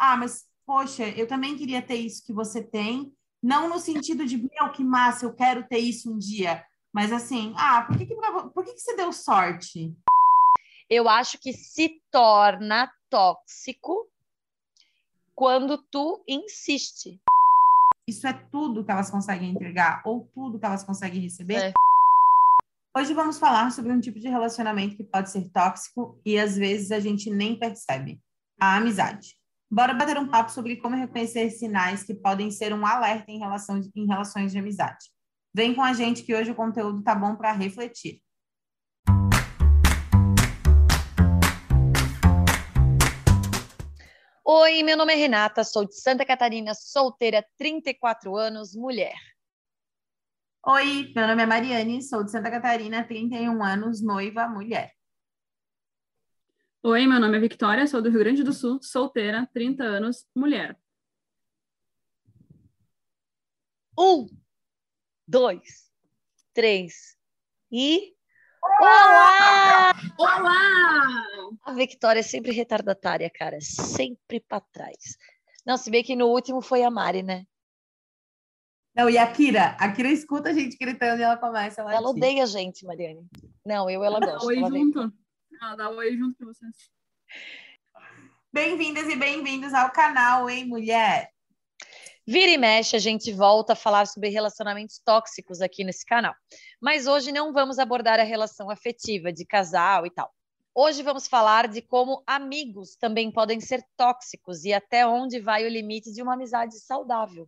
ah, mas poxa, eu também queria ter isso que você tem, não no sentido de, meu, que massa, eu quero ter isso um dia, mas assim, ah, por que, que, por que, que você deu sorte? Eu acho que se torna tóxico quando tu insiste. Isso é tudo que elas conseguem entregar ou tudo que elas conseguem receber? É. Hoje vamos falar sobre um tipo de relacionamento que pode ser tóxico e às vezes a gente nem percebe: a amizade. Bora bater um papo sobre como reconhecer sinais que podem ser um alerta em, relação, em relações de amizade. Vem com a gente que hoje o conteúdo tá bom para refletir. Oi, meu nome é Renata, sou de Santa Catarina, solteira, 34 anos, mulher. Oi, meu nome é Mariane, sou de Santa Catarina, 31 anos, noiva, mulher. Oi, meu nome é Victoria, sou do Rio Grande do Sul, solteira, 30 anos, mulher. Um, dois, três e. Olá! Olá! A Victoria é sempre retardatária, cara, sempre para trás. Não, se bem que no último foi a Mari, né? Não, e a Kira? A Kira escuta a gente gritando e ela começa a Ela odeia a gente, Mariane. Não, eu ela gosta. Oi junto. Ela dá oi junto com vocês. Bem-vindas e bem-vindos ao canal, hein, mulher? Vira e mexe, a gente volta a falar sobre relacionamentos tóxicos aqui nesse canal. Mas hoje não vamos abordar a relação afetiva de casal e tal. Hoje vamos falar de como amigos também podem ser tóxicos e até onde vai o limite de uma amizade saudável.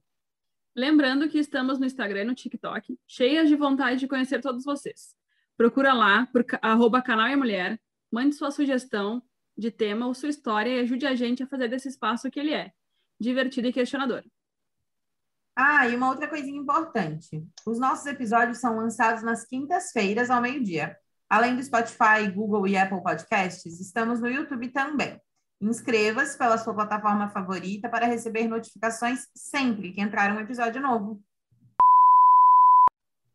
Lembrando que estamos no Instagram e no TikTok, cheias de vontade de conhecer todos vocês. Procura lá por arroba canal e mulher, mande sua sugestão de tema ou sua história e ajude a gente a fazer desse espaço que ele é, divertido e questionador. Ah, e uma outra coisinha importante. Os nossos episódios são lançados nas quintas-feiras ao meio-dia. Além do Spotify, Google e Apple Podcasts, estamos no YouTube também. Inscreva-se pela sua plataforma favorita para receber notificações sempre que entrar um episódio novo.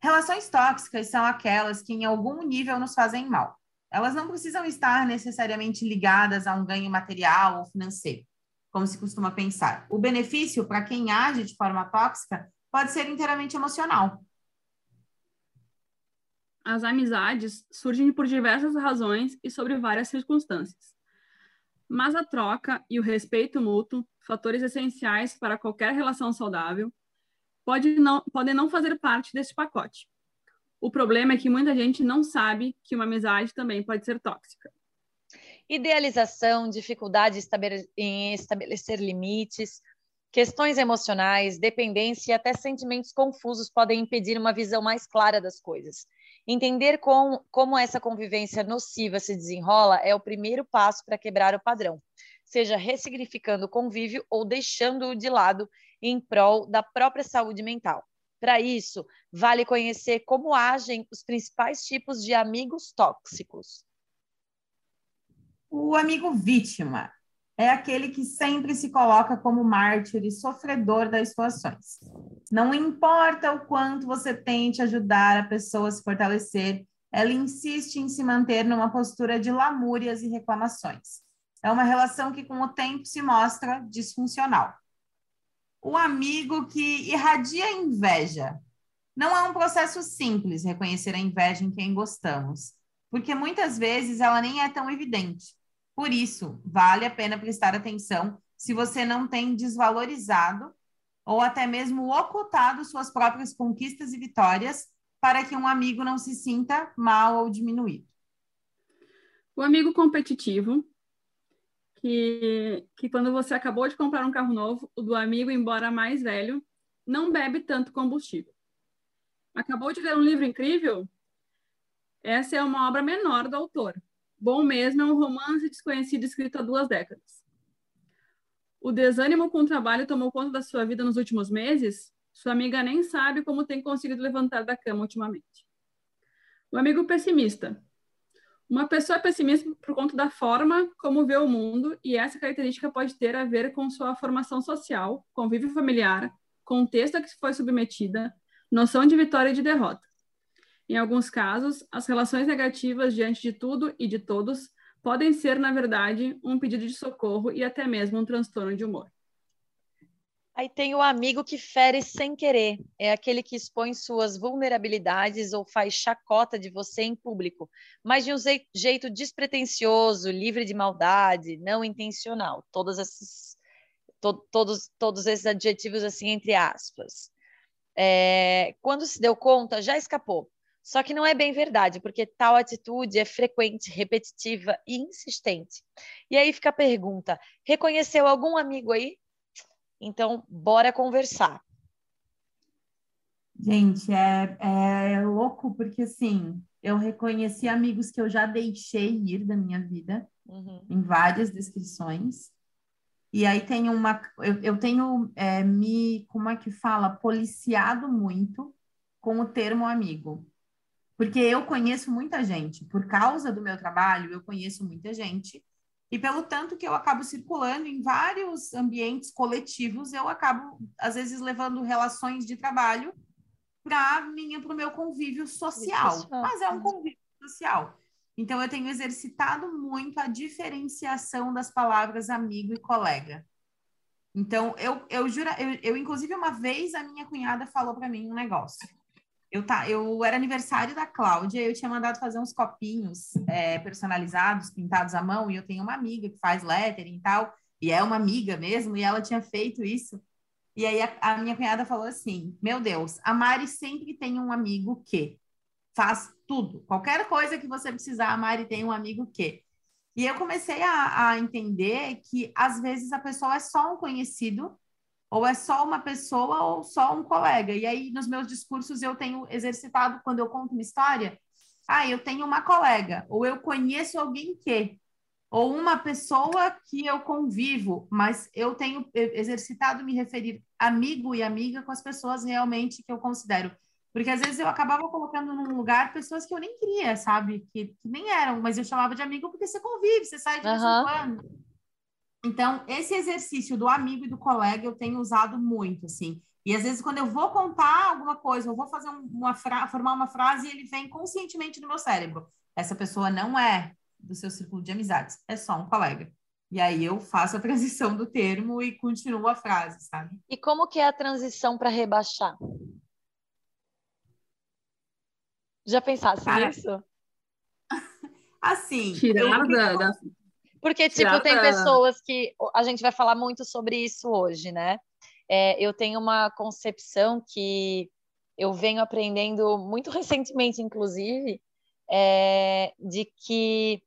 Relações tóxicas são aquelas que, em algum nível, nos fazem mal. Elas não precisam estar necessariamente ligadas a um ganho material ou financeiro, como se costuma pensar. O benefício para quem age de forma tóxica pode ser inteiramente emocional. As amizades surgem por diversas razões e sobre várias circunstâncias. Mas a troca e o respeito mútuo, fatores essenciais para qualquer relação saudável, pode não, podem não fazer parte desse pacote. O problema é que muita gente não sabe que uma amizade também pode ser tóxica. Idealização, dificuldade em estabelecer limites, questões emocionais, dependência e até sentimentos confusos podem impedir uma visão mais clara das coisas. Entender com, como essa convivência nociva se desenrola é o primeiro passo para quebrar o padrão, seja ressignificando o convívio ou deixando-o de lado em prol da própria saúde mental. Para isso, vale conhecer como agem os principais tipos de amigos tóxicos. O amigo vítima é aquele que sempre se coloca como mártir e sofredor das situações. Não importa o quanto você tente ajudar a pessoa a se fortalecer, ela insiste em se manter numa postura de lamúrias e reclamações. É uma relação que, com o tempo, se mostra disfuncional. O amigo que irradia inveja. Não é um processo simples reconhecer a inveja em quem gostamos, porque muitas vezes ela nem é tão evidente. Por isso, vale a pena prestar atenção se você não tem desvalorizado ou até mesmo ocultado suas próprias conquistas e vitórias para que um amigo não se sinta mal ou diminuído. O amigo competitivo, que, que quando você acabou de comprar um carro novo, o do amigo, embora mais velho, não bebe tanto combustível. Acabou de ler um livro incrível? Essa é uma obra menor do autor. Bom mesmo é um romance desconhecido escrito há duas décadas. O desânimo com o trabalho tomou conta da sua vida nos últimos meses? Sua amiga nem sabe como tem conseguido levantar da cama ultimamente. O amigo pessimista. Uma pessoa é pessimista por conta da forma como vê o mundo, e essa característica pode ter a ver com sua formação social, convívio familiar, contexto a que foi submetida, noção de vitória e de derrota. Em alguns casos, as relações negativas diante de tudo e de todos podem ser, na verdade, um pedido de socorro e até mesmo um transtorno de humor. Aí tem o amigo que fere sem querer. É aquele que expõe suas vulnerabilidades ou faz chacota de você em público, mas de um jeito despretensioso, livre de maldade, não intencional. Todos esses, to, todos, todos esses adjetivos assim entre aspas. É, quando se deu conta, já escapou. Só que não é bem verdade, porque tal atitude é frequente, repetitiva e insistente. E aí fica a pergunta: reconheceu algum amigo aí então, bora conversar. Gente, é, é louco porque assim, eu reconheci amigos que eu já deixei ir da minha vida uhum. em várias descrições. E aí tem uma, eu, eu tenho é, me, como é que fala, policiado muito com o termo amigo. Porque eu conheço muita gente, por causa do meu trabalho, eu conheço muita gente e pelo tanto que eu acabo circulando em vários ambientes coletivos, eu acabo, às vezes, levando relações de trabalho para o meu convívio social. Mas é um convívio social. Então, eu tenho exercitado muito a diferenciação das palavras amigo e colega. Então, eu, eu juro, eu, eu inclusive, uma vez a minha cunhada falou para mim um negócio. Eu, tá, eu era aniversário da Cláudia, eu tinha mandado fazer uns copinhos é, personalizados, pintados à mão, e eu tenho uma amiga que faz lettering e tal, e é uma amiga mesmo, e ela tinha feito isso. E aí a, a minha cunhada falou assim: Meu Deus, a Mari sempre tem um amigo que faz tudo, qualquer coisa que você precisar, a Mari tem um amigo que. E eu comecei a, a entender que às vezes a pessoa é só um conhecido ou é só uma pessoa ou só um colega. E aí, nos meus discursos, eu tenho exercitado, quando eu conto uma história, ah, eu tenho uma colega, ou eu conheço alguém que, ou uma pessoa que eu convivo, mas eu tenho exercitado me referir amigo e amiga com as pessoas realmente que eu considero. Porque às vezes eu acabava colocando num lugar pessoas que eu nem queria, sabe? Que, que nem eram, mas eu chamava de amigo porque você convive, você sai de vez em quando. Então, esse exercício do amigo e do colega eu tenho usado muito, assim. E às vezes, quando eu vou contar alguma coisa, eu vou fazer uma formar uma frase e ele vem conscientemente no meu cérebro. Essa pessoa não é do seu círculo de amizades, é só um colega. E aí eu faço a transição do termo e continuo a frase, sabe? E como que é a transição para rebaixar? Já pensasse Cara, nisso? Assim, tirar da, da, porque, tipo, tem pessoas que. A gente vai falar muito sobre isso hoje, né? É, eu tenho uma concepção que eu venho aprendendo muito recentemente, inclusive, é, de que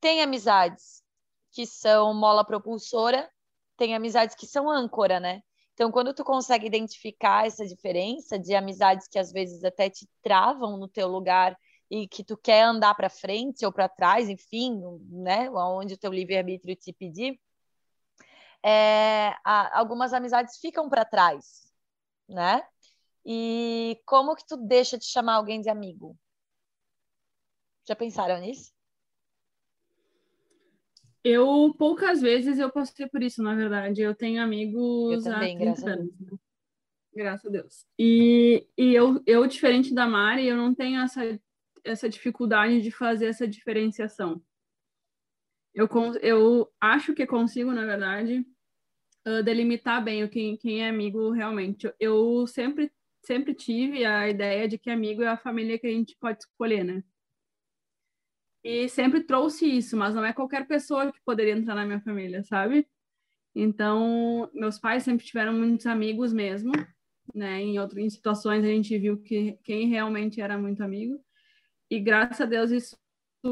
tem amizades que são mola propulsora, tem amizades que são âncora, né? Então, quando tu consegue identificar essa diferença de amizades que às vezes até te travam no teu lugar e que tu quer andar para frente ou para trás, enfim, né, onde o teu livre-arbítrio te pedir, é, algumas amizades ficam para trás, né? E como que tu deixa de chamar alguém de amigo? Já pensaram nisso? Eu poucas vezes eu passei por isso, na verdade. Eu tenho amigos eu também, há 30 graças anos. A Graças a Deus. E, e eu, eu, diferente da Mari, eu não tenho essa essa dificuldade de fazer essa diferenciação. Eu, eu acho que consigo, na verdade, uh, delimitar bem o quem, quem é amigo realmente. Eu sempre, sempre tive a ideia de que amigo é a família que a gente pode escolher, né? E sempre trouxe isso, mas não é qualquer pessoa que poderia entrar na minha família, sabe? Então, meus pais sempre tiveram muitos amigos mesmo, né? Em outras em situações a gente viu que quem realmente era muito amigo. E graças a Deus isso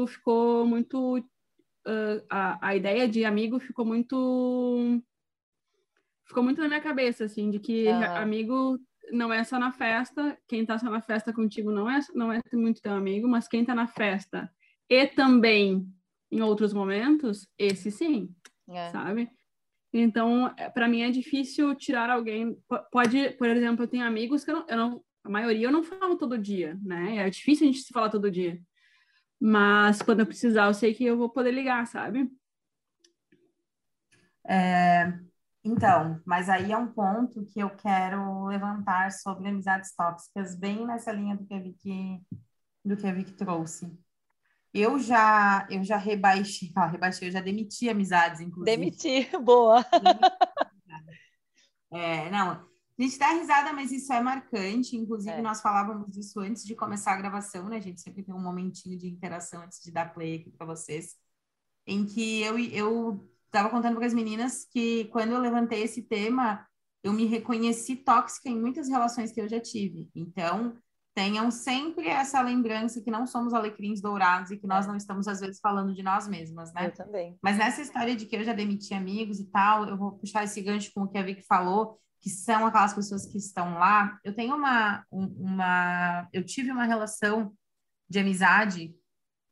ficou muito. Uh, a, a ideia de amigo ficou muito. Ficou muito na minha cabeça, assim, de que ah. amigo não é só na festa, quem tá só na festa contigo não é, não é muito teu amigo, mas quem tá na festa e também em outros momentos, esse sim, é. sabe? Então, é, para mim é difícil tirar alguém. Pode, por exemplo, eu tenho amigos que eu não, eu não a maioria eu não falo todo dia, né? É difícil a gente se falar todo dia. Mas quando eu precisar, eu sei que eu vou poder ligar, sabe? É, então, mas aí é um ponto que eu quero levantar sobre amizades tóxicas, bem nessa linha do que a Vicky, do que a Vicky trouxe. Eu já, eu já rebaixei, ó, rebaixei, eu já demiti amizades, inclusive. Demiti, boa. É, não, a gente dá risada, mas isso é marcante. Inclusive, é. nós falávamos disso antes de começar a gravação, né? A gente sempre tem um momentinho de interação antes de dar play aqui para vocês, em que eu eu estava contando para as meninas que quando eu levantei esse tema, eu me reconheci tóxica em muitas relações que eu já tive. Então, tenham sempre essa lembrança que não somos alecrins dourados e que nós é. não estamos, às vezes, falando de nós mesmas, né? Eu também. Mas nessa história de que eu já demiti amigos e tal, eu vou puxar esse gancho com o que a Vicky falou, que são aquelas pessoas que estão lá. Eu tenho uma, uma... Eu tive uma relação de amizade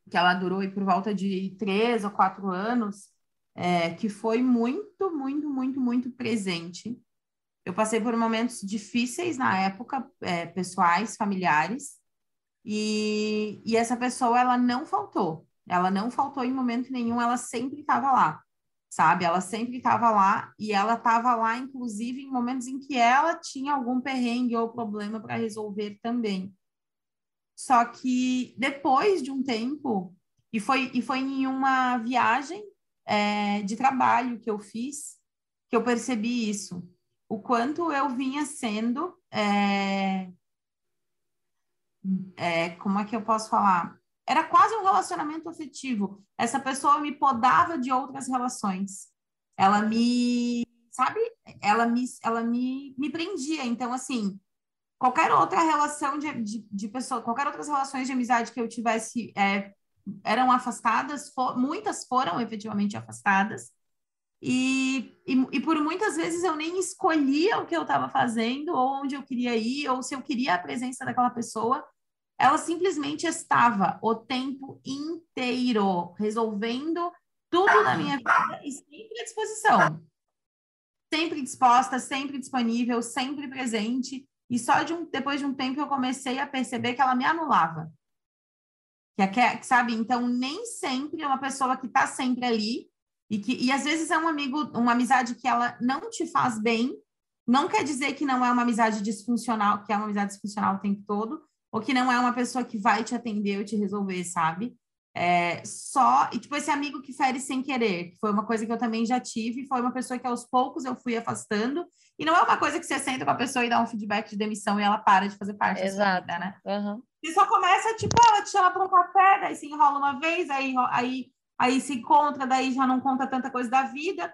que ela durou por volta de três ou quatro anos, é, que foi muito, muito, muito, muito presente eu passei por momentos difíceis na época, é, pessoais, familiares, e, e essa pessoa, ela não faltou. Ela não faltou em momento nenhum, ela sempre estava lá, sabe? Ela sempre estava lá, e ela estava lá, inclusive, em momentos em que ela tinha algum perrengue ou problema para resolver também. Só que depois de um tempo, e foi, e foi em uma viagem é, de trabalho que eu fiz, que eu percebi isso o quanto eu vinha sendo. É, é, como é que eu posso falar? Era quase um relacionamento afetivo. Essa pessoa me podava de outras relações. Ela me, sabe? Ela me, ela me, me prendia. Então, assim, qualquer outra relação de, de, de pessoa, qualquer outras relações de amizade que eu tivesse é, eram afastadas, for, muitas foram efetivamente afastadas. E, e, e, por muitas vezes eu nem escolhia o que eu estava fazendo, ou onde eu queria ir, ou se eu queria a presença daquela pessoa. Ela simplesmente estava o tempo inteiro resolvendo tudo na minha vida e sempre à disposição. Sempre disposta, sempre disponível, sempre presente. E só de um, depois de um tempo eu comecei a perceber que ela me anulava. Que, sabe? Então, nem sempre é uma pessoa que está sempre ali e, que, e às vezes é um amigo, uma amizade que ela não te faz bem, não quer dizer que não é uma amizade disfuncional, que é uma amizade disfuncional o tempo todo, ou que não é uma pessoa que vai te atender ou te resolver, sabe? É, só, e tipo, esse amigo que fere sem querer, que foi uma coisa que eu também já tive, foi uma pessoa que aos poucos eu fui afastando, e não é uma coisa que você senta com a pessoa e dá um feedback de demissão e ela para de fazer parte Exato. da vida, né? Uhum. E só começa, tipo, ela te chama para um café, daí se enrola uma vez, aí, aí aí se encontra, daí já não conta tanta coisa da vida.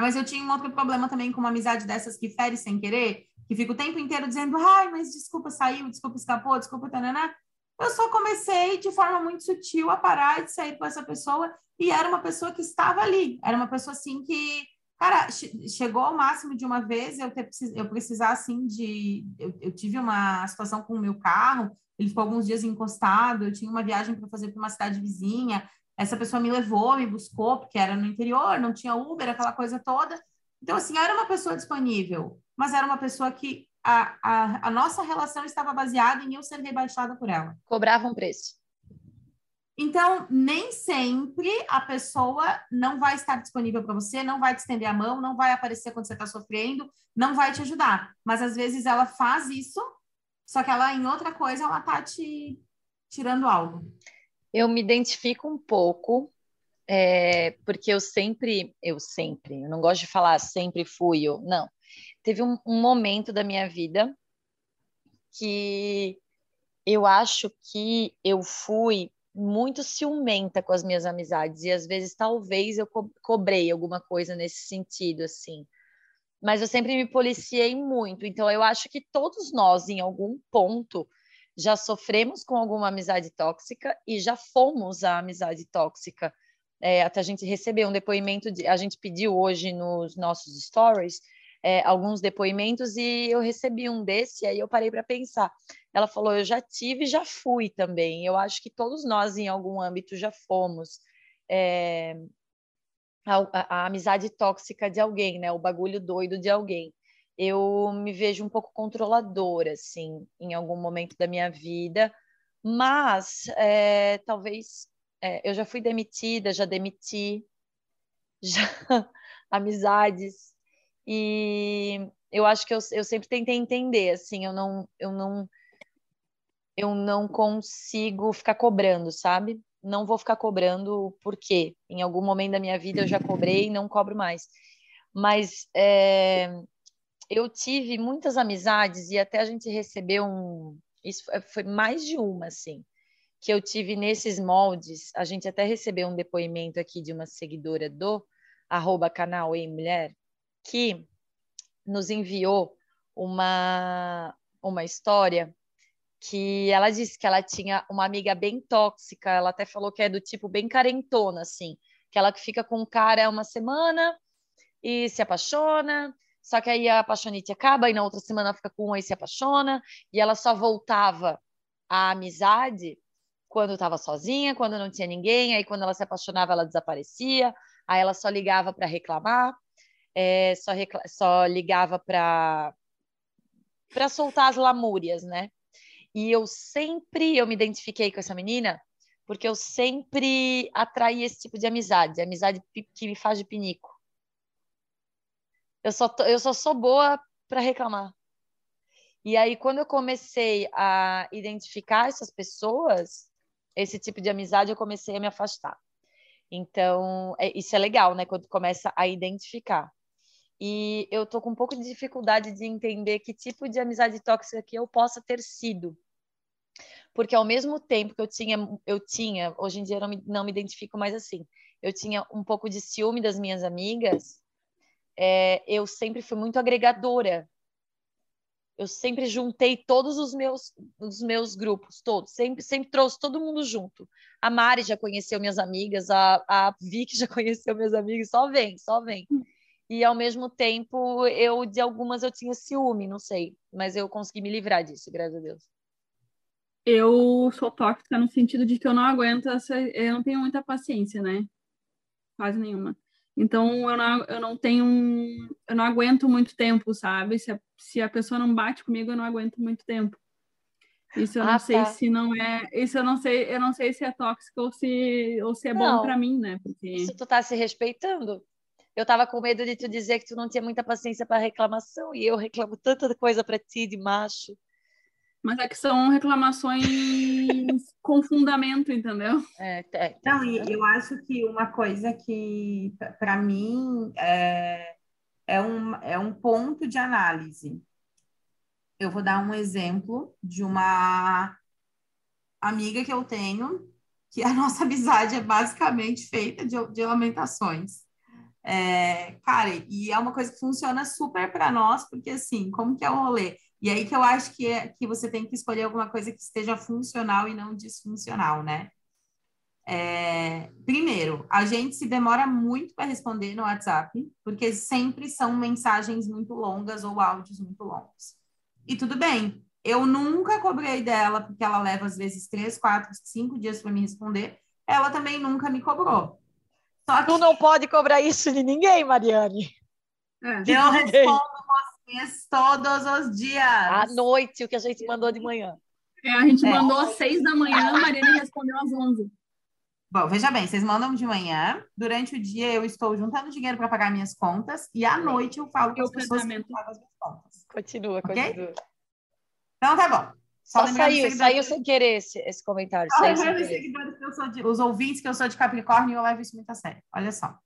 Mas eu tinha um outro problema também com uma amizade dessas que fere sem querer, que fica o tempo inteiro dizendo, ai, mas desculpa, saiu, desculpa, escapou, desculpa, tananá. Eu só comecei de forma muito sutil a parar de sair com essa pessoa e era uma pessoa que estava ali, era uma pessoa assim que, cara, chegou ao máximo de uma vez eu ter eu precisar assim de, eu, eu tive uma situação com o meu carro, ele ficou alguns dias encostado, eu tinha uma viagem para fazer para uma cidade vizinha, essa pessoa me levou, me buscou, porque era no interior, não tinha Uber, aquela coisa toda. Então, assim, era uma pessoa disponível, mas era uma pessoa que a, a, a nossa relação estava baseada em eu ser rebaixada por ela. Cobrava um preço. Então, nem sempre a pessoa não vai estar disponível para você, não vai te estender a mão, não vai aparecer quando você está sofrendo, não vai te ajudar. Mas às vezes ela faz isso, só que ela em outra coisa ela tá te tirando algo eu me identifico um pouco, é, porque eu sempre, eu sempre, eu não gosto de falar sempre fui, eu, não. Teve um, um momento da minha vida que eu acho que eu fui muito ciumenta com as minhas amizades e às vezes talvez eu co cobrei alguma coisa nesse sentido assim. Mas eu sempre me policiei muito, então eu acho que todos nós em algum ponto já sofremos com alguma amizade tóxica e já fomos a amizade tóxica. É, até a gente recebeu um depoimento, de, a gente pediu hoje nos nossos stories é, alguns depoimentos e eu recebi um desse, e aí eu parei para pensar. Ela falou: Eu já tive já fui também. Eu acho que todos nós, em algum âmbito, já fomos. É, a, a, a amizade tóxica de alguém, né? O bagulho doido de alguém eu me vejo um pouco controladora, assim, em algum momento da minha vida, mas é, talvez é, eu já fui demitida, já demiti, já amizades, e eu acho que eu, eu sempre tentei entender, assim, eu não, eu não, eu não consigo ficar cobrando, sabe? não vou ficar cobrando, porque em algum momento da minha vida eu já cobrei e não cobro mais. Mas é, eu tive muitas amizades e até a gente recebeu um. Isso foi mais de uma, assim, que eu tive nesses moldes. A gente até recebeu um depoimento aqui de uma seguidora do arroba canal em mulher que nos enviou uma, uma história que ela disse que ela tinha uma amiga bem tóxica, ela até falou que é do tipo bem carentona, assim, que ela fica com o cara uma semana e se apaixona, só que aí a apaixonite acaba e na outra semana fica com um e se apaixona, e ela só voltava à amizade quando estava sozinha, quando não tinha ninguém, aí quando ela se apaixonava ela desaparecia, aí ela só ligava para reclamar, é, só, só ligava para para soltar as lamúrias, né? E eu sempre, eu me identifiquei com essa menina, porque eu sempre atraí esse tipo de amizade, amizade que me faz de pinico. Eu só, eu só sou boa para reclamar. E aí, quando eu comecei a identificar essas pessoas, esse tipo de amizade, eu comecei a me afastar. Então, é, isso é legal, né? Quando começa a identificar. E eu tô com um pouco de dificuldade de entender que tipo de amizade tóxica que eu possa ter sido. Porque ao mesmo tempo que eu tinha, eu tinha, hoje em dia eu não me, não me identifico mais assim. Eu tinha um pouco de ciúme das minhas amigas. É, eu sempre fui muito agregadora. Eu sempre juntei todos os meus, os meus grupos, todos. Sempre, sempre trouxe todo mundo junto. A Mari já conheceu minhas amigas, a, a Vicky já conheceu minhas amigas. Só vem, só vem e ao mesmo tempo eu de algumas eu tinha ciúme, não sei, mas eu consegui me livrar disso, graças a Deus. Eu sou tóxica no sentido de que eu não aguento essa, eu não tenho muita paciência, né? Quase nenhuma. Então eu não, eu não tenho, eu não aguento muito tempo, sabe? Se a, se a pessoa não bate comigo, eu não aguento muito tempo. Isso eu ah, não sei tá. se não é, isso eu não sei, eu não sei se é tóxico ou se ou se é não, bom para mim, né? Porque Isso tu tá se respeitando. Eu tava com medo de tu dizer que tu não tinha muita paciência para reclamação e eu reclamo tanta coisa para ti de macho. Mas é que são reclamações com fundamento, entendeu? É, é, Não, e eu acho que uma coisa que, para mim, é, é, um, é um ponto de análise. Eu vou dar um exemplo de uma amiga que eu tenho, que a nossa amizade é basicamente feita de, de lamentações. É, cara, e é uma coisa que funciona super para nós, porque assim, como que é o rolê? E aí que eu acho que, é, que você tem que escolher alguma coisa que esteja funcional e não disfuncional, né? É, primeiro, a gente se demora muito para responder no WhatsApp, porque sempre são mensagens muito longas ou áudios muito longos. E tudo bem, eu nunca cobrei dela, porque ela leva às vezes três, quatro, cinco dias para me responder. Ela também nunca me cobrou. Só que... Tu não pode cobrar isso de ninguém, Mariane. É. De eu ninguém. respondo vocês todos os dias. À noite, o que a gente mandou de manhã. É, a gente é. mandou às seis da manhã, a Mariane respondeu às onze. Bom, veja bem, vocês mandam de manhã, durante o dia eu estou juntando dinheiro para pagar minhas contas e à noite eu falo com as pessoas que pagam as minhas contas. Continua, okay? continua. Então tá bom. Só, saiu, saiu sem querer esse, esse comentário. Só os seguidores que eu sou de, os ouvintes que eu sou de Capricórnio e eu levo isso muito a sério. Olha só.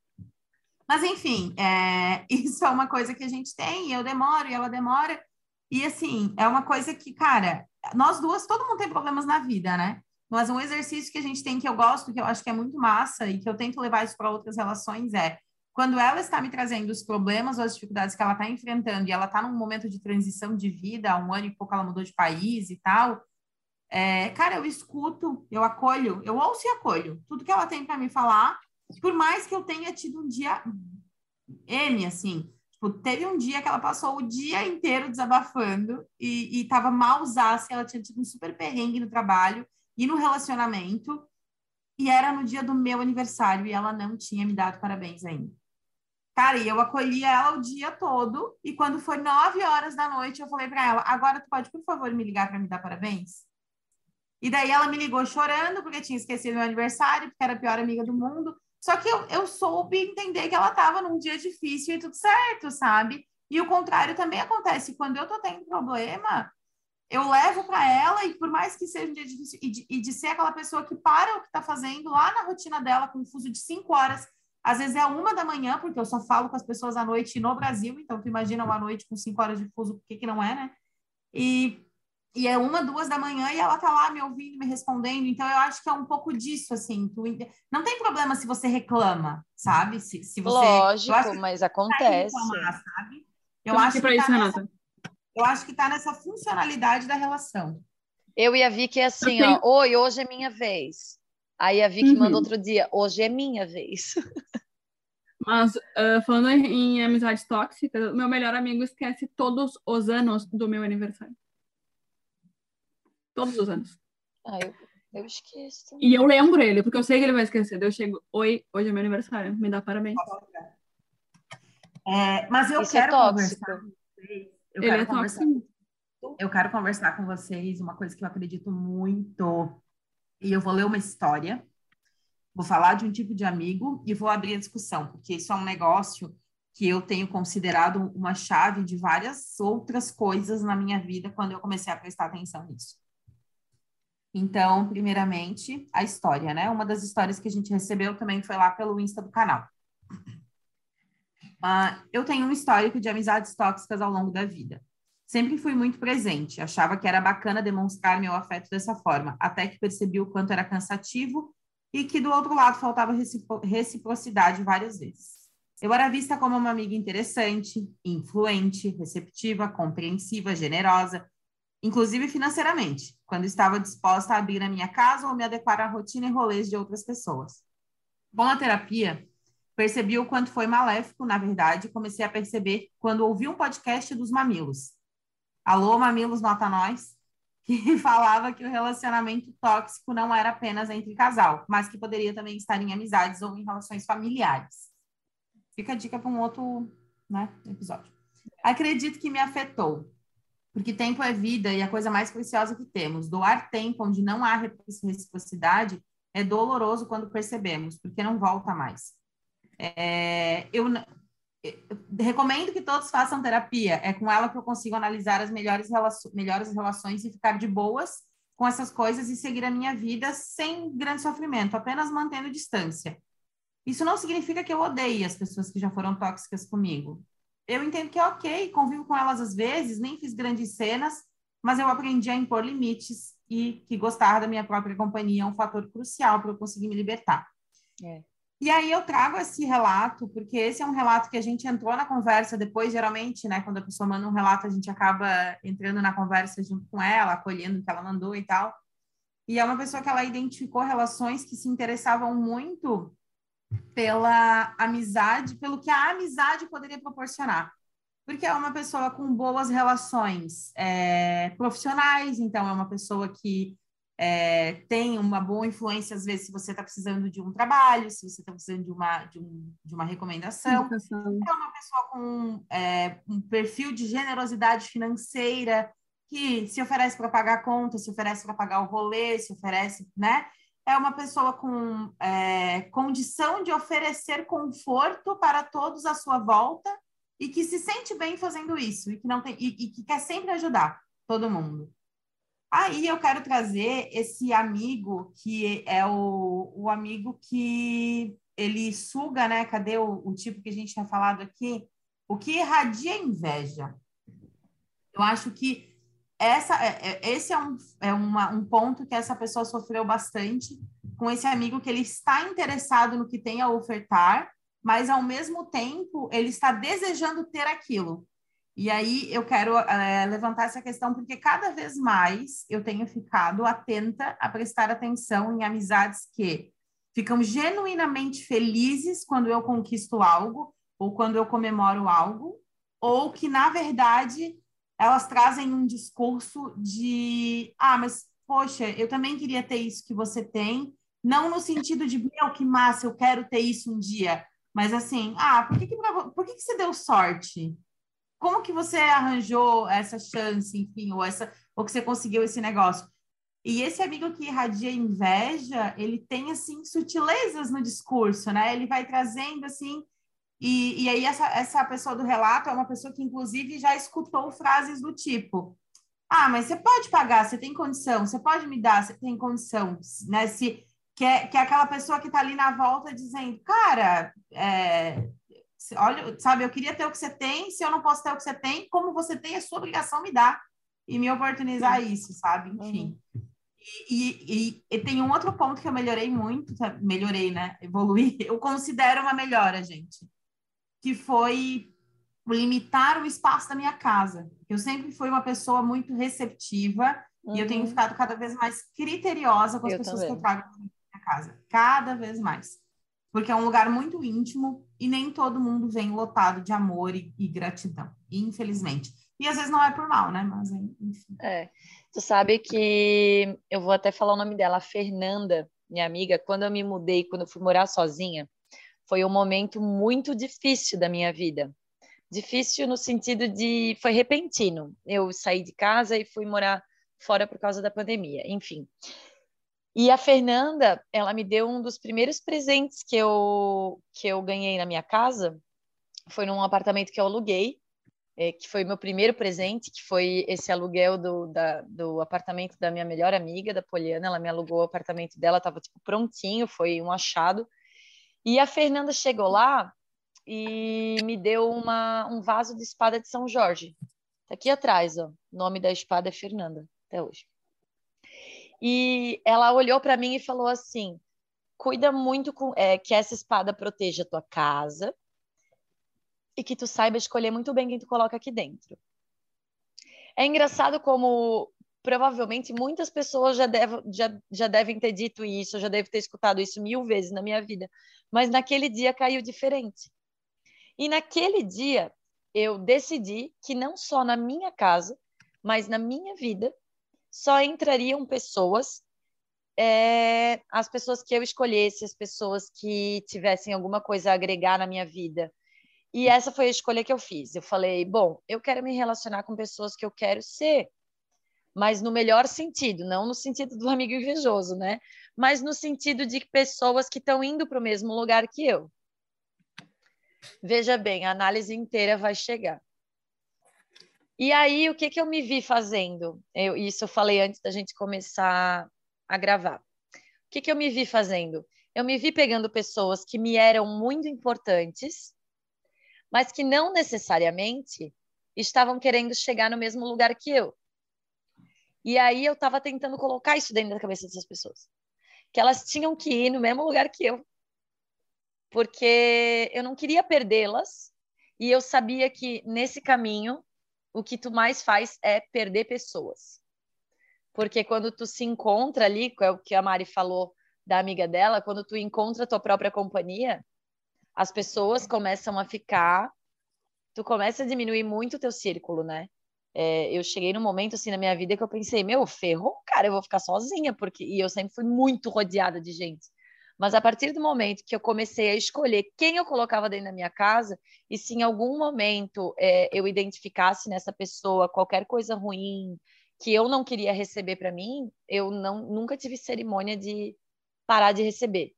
Mas, enfim, é, isso é uma coisa que a gente tem, e eu demoro, e ela demora. E, assim, é uma coisa que, cara, nós duas, todo mundo tem problemas na vida, né? Mas um exercício que a gente tem que eu gosto, que eu acho que é muito massa, e que eu tento levar isso para outras relações, é quando ela está me trazendo os problemas ou as dificuldades que ela está enfrentando e ela está num momento de transição de vida, há um ano e pouco ela mudou de país e tal, é, cara, eu escuto, eu acolho, eu ouço e acolho tudo que ela tem para me falar, por mais que eu tenha tido um dia N, assim, tipo, teve um dia que ela passou o dia inteiro desabafando e, e tava malzaça, ela tinha tido um super perrengue no trabalho e no relacionamento, e era no dia do meu aniversário e ela não tinha me dado parabéns ainda. Cara, e eu acolhi ela o dia todo, e quando foi nove horas da noite, eu falei para ela: agora tu pode, por favor, me ligar para me dar parabéns? E daí ela me ligou chorando, porque tinha esquecido meu aniversário, porque era a pior amiga do mundo. Só que eu, eu soube entender que ela estava num dia difícil e tudo certo, sabe? E o contrário também acontece. Quando eu tô tendo problema, eu levo para ela, e por mais que seja um dia difícil, e de, e de ser aquela pessoa que para o que está fazendo lá na rotina dela, com um fuso de cinco horas, às vezes é uma da manhã, porque eu só falo com as pessoas à noite no Brasil, então tu imagina uma noite com cinco horas de fuso, por que, que não é, né? E, e é uma, duas da manhã e ela tá lá me ouvindo, me respondendo, então eu acho que é um pouco disso, assim, tu, não tem problema se você reclama, sabe? Se, se você, Lógico, mas acontece. Reclamar, sabe? Eu acho que, isso, tá nessa, eu acho que está nessa funcionalidade da relação. Eu e a Vicky é assim, ó, oi, hoje é minha vez. Aí a Vicky uhum. manda outro dia, hoje é minha vez. Mas uh, falando em amizades tóxicas, meu melhor amigo esquece todos os anos do meu aniversário. Todos os anos. Ah, eu, eu esqueço. E eu lembro ele, porque eu sei que ele vai esquecer. Eu chego, oi, hoje é meu aniversário, me dá parabéns. É, mas eu Isso é quero é conversar com vocês eu Ele quero é conversar. Eu quero conversar com vocês uma coisa que eu acredito muito. E eu vou ler uma história, vou falar de um tipo de amigo e vou abrir a discussão, porque isso é um negócio que eu tenho considerado uma chave de várias outras coisas na minha vida quando eu comecei a prestar atenção nisso. Então, primeiramente, a história, né? Uma das histórias que a gente recebeu também foi lá pelo Insta do canal. Uh, eu tenho um histórico de amizades tóxicas ao longo da vida. Sempre fui muito presente, achava que era bacana demonstrar meu afeto dessa forma, até que percebi o quanto era cansativo e que do outro lado faltava reciprocidade várias vezes. Eu era vista como uma amiga interessante, influente, receptiva, compreensiva, generosa, inclusive financeiramente, quando estava disposta a abrir a minha casa ou me adequar à rotina e rolês de outras pessoas. Com a terapia, Percebi o quanto foi maléfico, na verdade, comecei a perceber quando ouvi um podcast dos Mamilos. Alô, Mamilos, nota nós, que falava que o relacionamento tóxico não era apenas entre casal, mas que poderia também estar em amizades ou em relações familiares. Fica a dica para um outro né, episódio. Acredito que me afetou, porque tempo é vida e a coisa mais preciosa que temos. Doar tempo onde não há reciprocidade é doloroso quando percebemos, porque não volta mais. É, eu, recomendo que todos façam terapia. É com ela que eu consigo analisar as melhores, melhores relações e ficar de boas com essas coisas e seguir a minha vida sem grande sofrimento, apenas mantendo distância. Isso não significa que eu odeie as pessoas que já foram tóxicas comigo. Eu entendo que é ok, convivo com elas às vezes, nem fiz grandes cenas, mas eu aprendi a impor limites e que gostar da minha própria companhia é um fator crucial para eu conseguir me libertar. É. E aí eu trago esse relato, porque esse é um relato que a gente entrou na conversa depois, geralmente, né? Quando a pessoa manda um relato, a gente acaba entrando na conversa junto com ela, acolhendo o que ela mandou e tal. E é uma pessoa que ela identificou relações que se interessavam muito pela amizade, pelo que a amizade poderia proporcionar. Porque é uma pessoa com boas relações é, profissionais, então é uma pessoa que é, tem uma boa influência, às vezes, se você está precisando de um trabalho, se você está precisando de uma, de, um, de uma recomendação. É uma pessoa com é, um perfil de generosidade financeira, que se oferece para pagar a conta, se oferece para pagar o rolê, se oferece, né? É uma pessoa com é, condição de oferecer conforto para todos à sua volta e que se sente bem fazendo isso e que não tem e, e que quer sempre ajudar todo mundo. Aí eu quero trazer esse amigo que é o, o amigo que ele suga, né? Cadê o, o tipo que a gente tinha falado aqui? O que irradia inveja. Eu acho que essa, é, é, esse é, um, é uma, um ponto que essa pessoa sofreu bastante com esse amigo que ele está interessado no que tem a ofertar, mas ao mesmo tempo ele está desejando ter aquilo. E aí eu quero é, levantar essa questão porque cada vez mais eu tenho ficado atenta a prestar atenção em amizades que ficam genuinamente felizes quando eu conquisto algo ou quando eu comemoro algo, ou que na verdade elas trazem um discurso de ah, mas poxa, eu também queria ter isso que você tem, não no sentido de meu que massa, eu quero ter isso um dia, mas assim, ah, por que, que, por que, que você deu sorte? Como que você arranjou essa chance, enfim, ou essa, ou que você conseguiu esse negócio? E esse amigo que irradia inveja, ele tem assim sutilezas no discurso, né? Ele vai trazendo assim e, e aí essa, essa pessoa do relato é uma pessoa que inclusive já escutou frases do tipo: Ah, mas você pode pagar, você tem condição, você pode me dar, você tem condição, né? Se que é, que é aquela pessoa que está ali na volta dizendo, cara, é, olha, sabe, eu queria ter o que você tem, se eu não posso ter o que você tem, como você tem, é sua obrigação me dar e me oportunizar isso, sabe? Enfim. Uhum. E, e, e, tem um outro ponto que eu melhorei muito, tá? melhorei, né? Evoluí, eu considero uma melhora, gente, que foi limitar o espaço da minha casa. Eu sempre fui uma pessoa muito receptiva uhum. e eu tenho uhum. ficado cada vez mais criteriosa com as eu pessoas também. que eu trago para minha casa, cada vez mais. Porque é um lugar muito íntimo e nem todo mundo vem lotado de amor e, e gratidão, infelizmente. E às vezes não é por mal, né? Mas enfim. É. Tu sabe que eu vou até falar o nome dela, a Fernanda, minha amiga, quando eu me mudei, quando eu fui morar sozinha, foi um momento muito difícil da minha vida. Difícil no sentido de foi repentino. Eu saí de casa e fui morar fora por causa da pandemia, enfim. E a Fernanda, ela me deu um dos primeiros presentes que eu que eu ganhei na minha casa. Foi num apartamento que eu aluguei é, que foi meu primeiro presente, que foi esse aluguel do, da, do apartamento da minha melhor amiga, da Poliana. Ela me alugou o apartamento dela, estava tipo prontinho, foi um achado. E a Fernanda chegou lá e me deu uma, um vaso de espada de São Jorge. Tá aqui atrás, ó. O nome da espada é Fernanda, até hoje. E ela olhou para mim e falou assim: cuida muito com, é, que essa espada proteja a tua casa, e que tu saiba escolher muito bem quem tu coloca aqui dentro. É engraçado como provavelmente muitas pessoas já, deve, já, já devem ter dito isso, já devem ter escutado isso mil vezes na minha vida, mas naquele dia caiu diferente. E naquele dia eu decidi que não só na minha casa, mas na minha vida, só entrariam pessoas, é, as pessoas que eu escolhesse, as pessoas que tivessem alguma coisa a agregar na minha vida, e essa foi a escolha que eu fiz. Eu falei, bom, eu quero me relacionar com pessoas que eu quero ser, mas no melhor sentido, não no sentido do amigo invejoso, né? Mas no sentido de pessoas que estão indo para o mesmo lugar que eu. Veja bem, a análise inteira vai chegar. E aí, o que, que eu me vi fazendo? Eu, isso eu falei antes da gente começar a gravar. O que, que eu me vi fazendo? Eu me vi pegando pessoas que me eram muito importantes mas que não necessariamente estavam querendo chegar no mesmo lugar que eu. E aí eu estava tentando colocar isso dentro da cabeça dessas pessoas, que elas tinham que ir no mesmo lugar que eu, porque eu não queria perdê-las e eu sabia que nesse caminho o que tu mais faz é perder pessoas. Porque quando tu se encontra ali, é o que a Mari falou da amiga dela, quando tu encontra a tua própria companhia, as pessoas começam a ficar, tu começa a diminuir muito o teu círculo, né? É, eu cheguei num momento assim na minha vida que eu pensei, meu, ferrou, cara, eu vou ficar sozinha, porque e eu sempre fui muito rodeada de gente. Mas a partir do momento que eu comecei a escolher quem eu colocava dentro da minha casa, e se em algum momento é, eu identificasse nessa pessoa qualquer coisa ruim que eu não queria receber para mim, eu não nunca tive cerimônia de parar de receber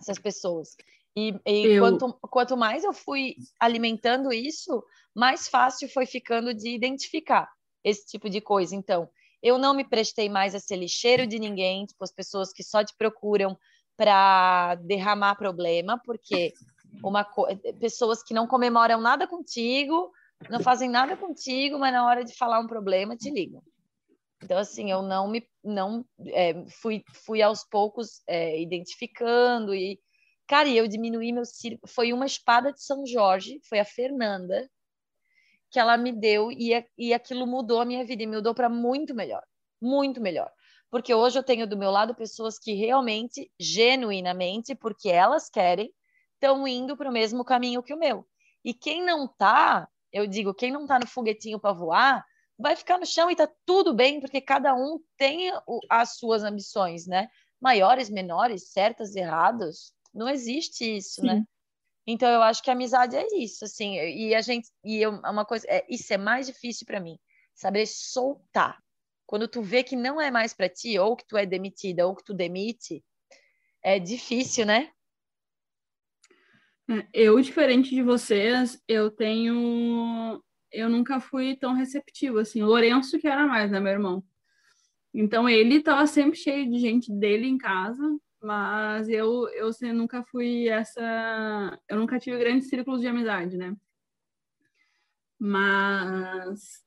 essas pessoas. E, e eu... quanto, quanto mais eu fui alimentando isso, mais fácil foi ficando de identificar esse tipo de coisa. Então, eu não me prestei mais a ser lixeiro de ninguém, tipo, as pessoas que só te procuram para derramar problema, porque uma pessoas que não comemoram nada contigo, não fazem nada contigo, mas na hora de falar um problema te ligam. Então assim, eu não me não é, fui fui aos poucos é, identificando e Cara, e eu diminuí meu círculo. Foi uma espada de São Jorge, foi a Fernanda, que ela me deu e, e aquilo mudou a minha vida e mudou para muito melhor. Muito melhor. Porque hoje eu tenho do meu lado pessoas que realmente, genuinamente, porque elas querem, estão indo para o mesmo caminho que o meu. E quem não tá, eu digo, quem não tá no foguetinho para voar, vai ficar no chão e tá tudo bem, porque cada um tem as suas ambições, né? Maiores, menores, certas, erradas, não existe isso, né? Sim. né? Então eu acho que a amizade é isso, assim, e a gente e eu, uma coisa, é, isso é mais difícil para mim, saber soltar. Quando tu vê que não é mais para ti, ou que tu é demitida, ou que tu demite, é difícil, né? É, eu, diferente de vocês, eu tenho eu nunca fui tão receptivo assim. O Lourenço que era mais, né, meu irmão? Então ele estava sempre cheio de gente dele em casa, mas eu eu assim, nunca fui essa, eu nunca tive grandes círculos de amizade, né? Mas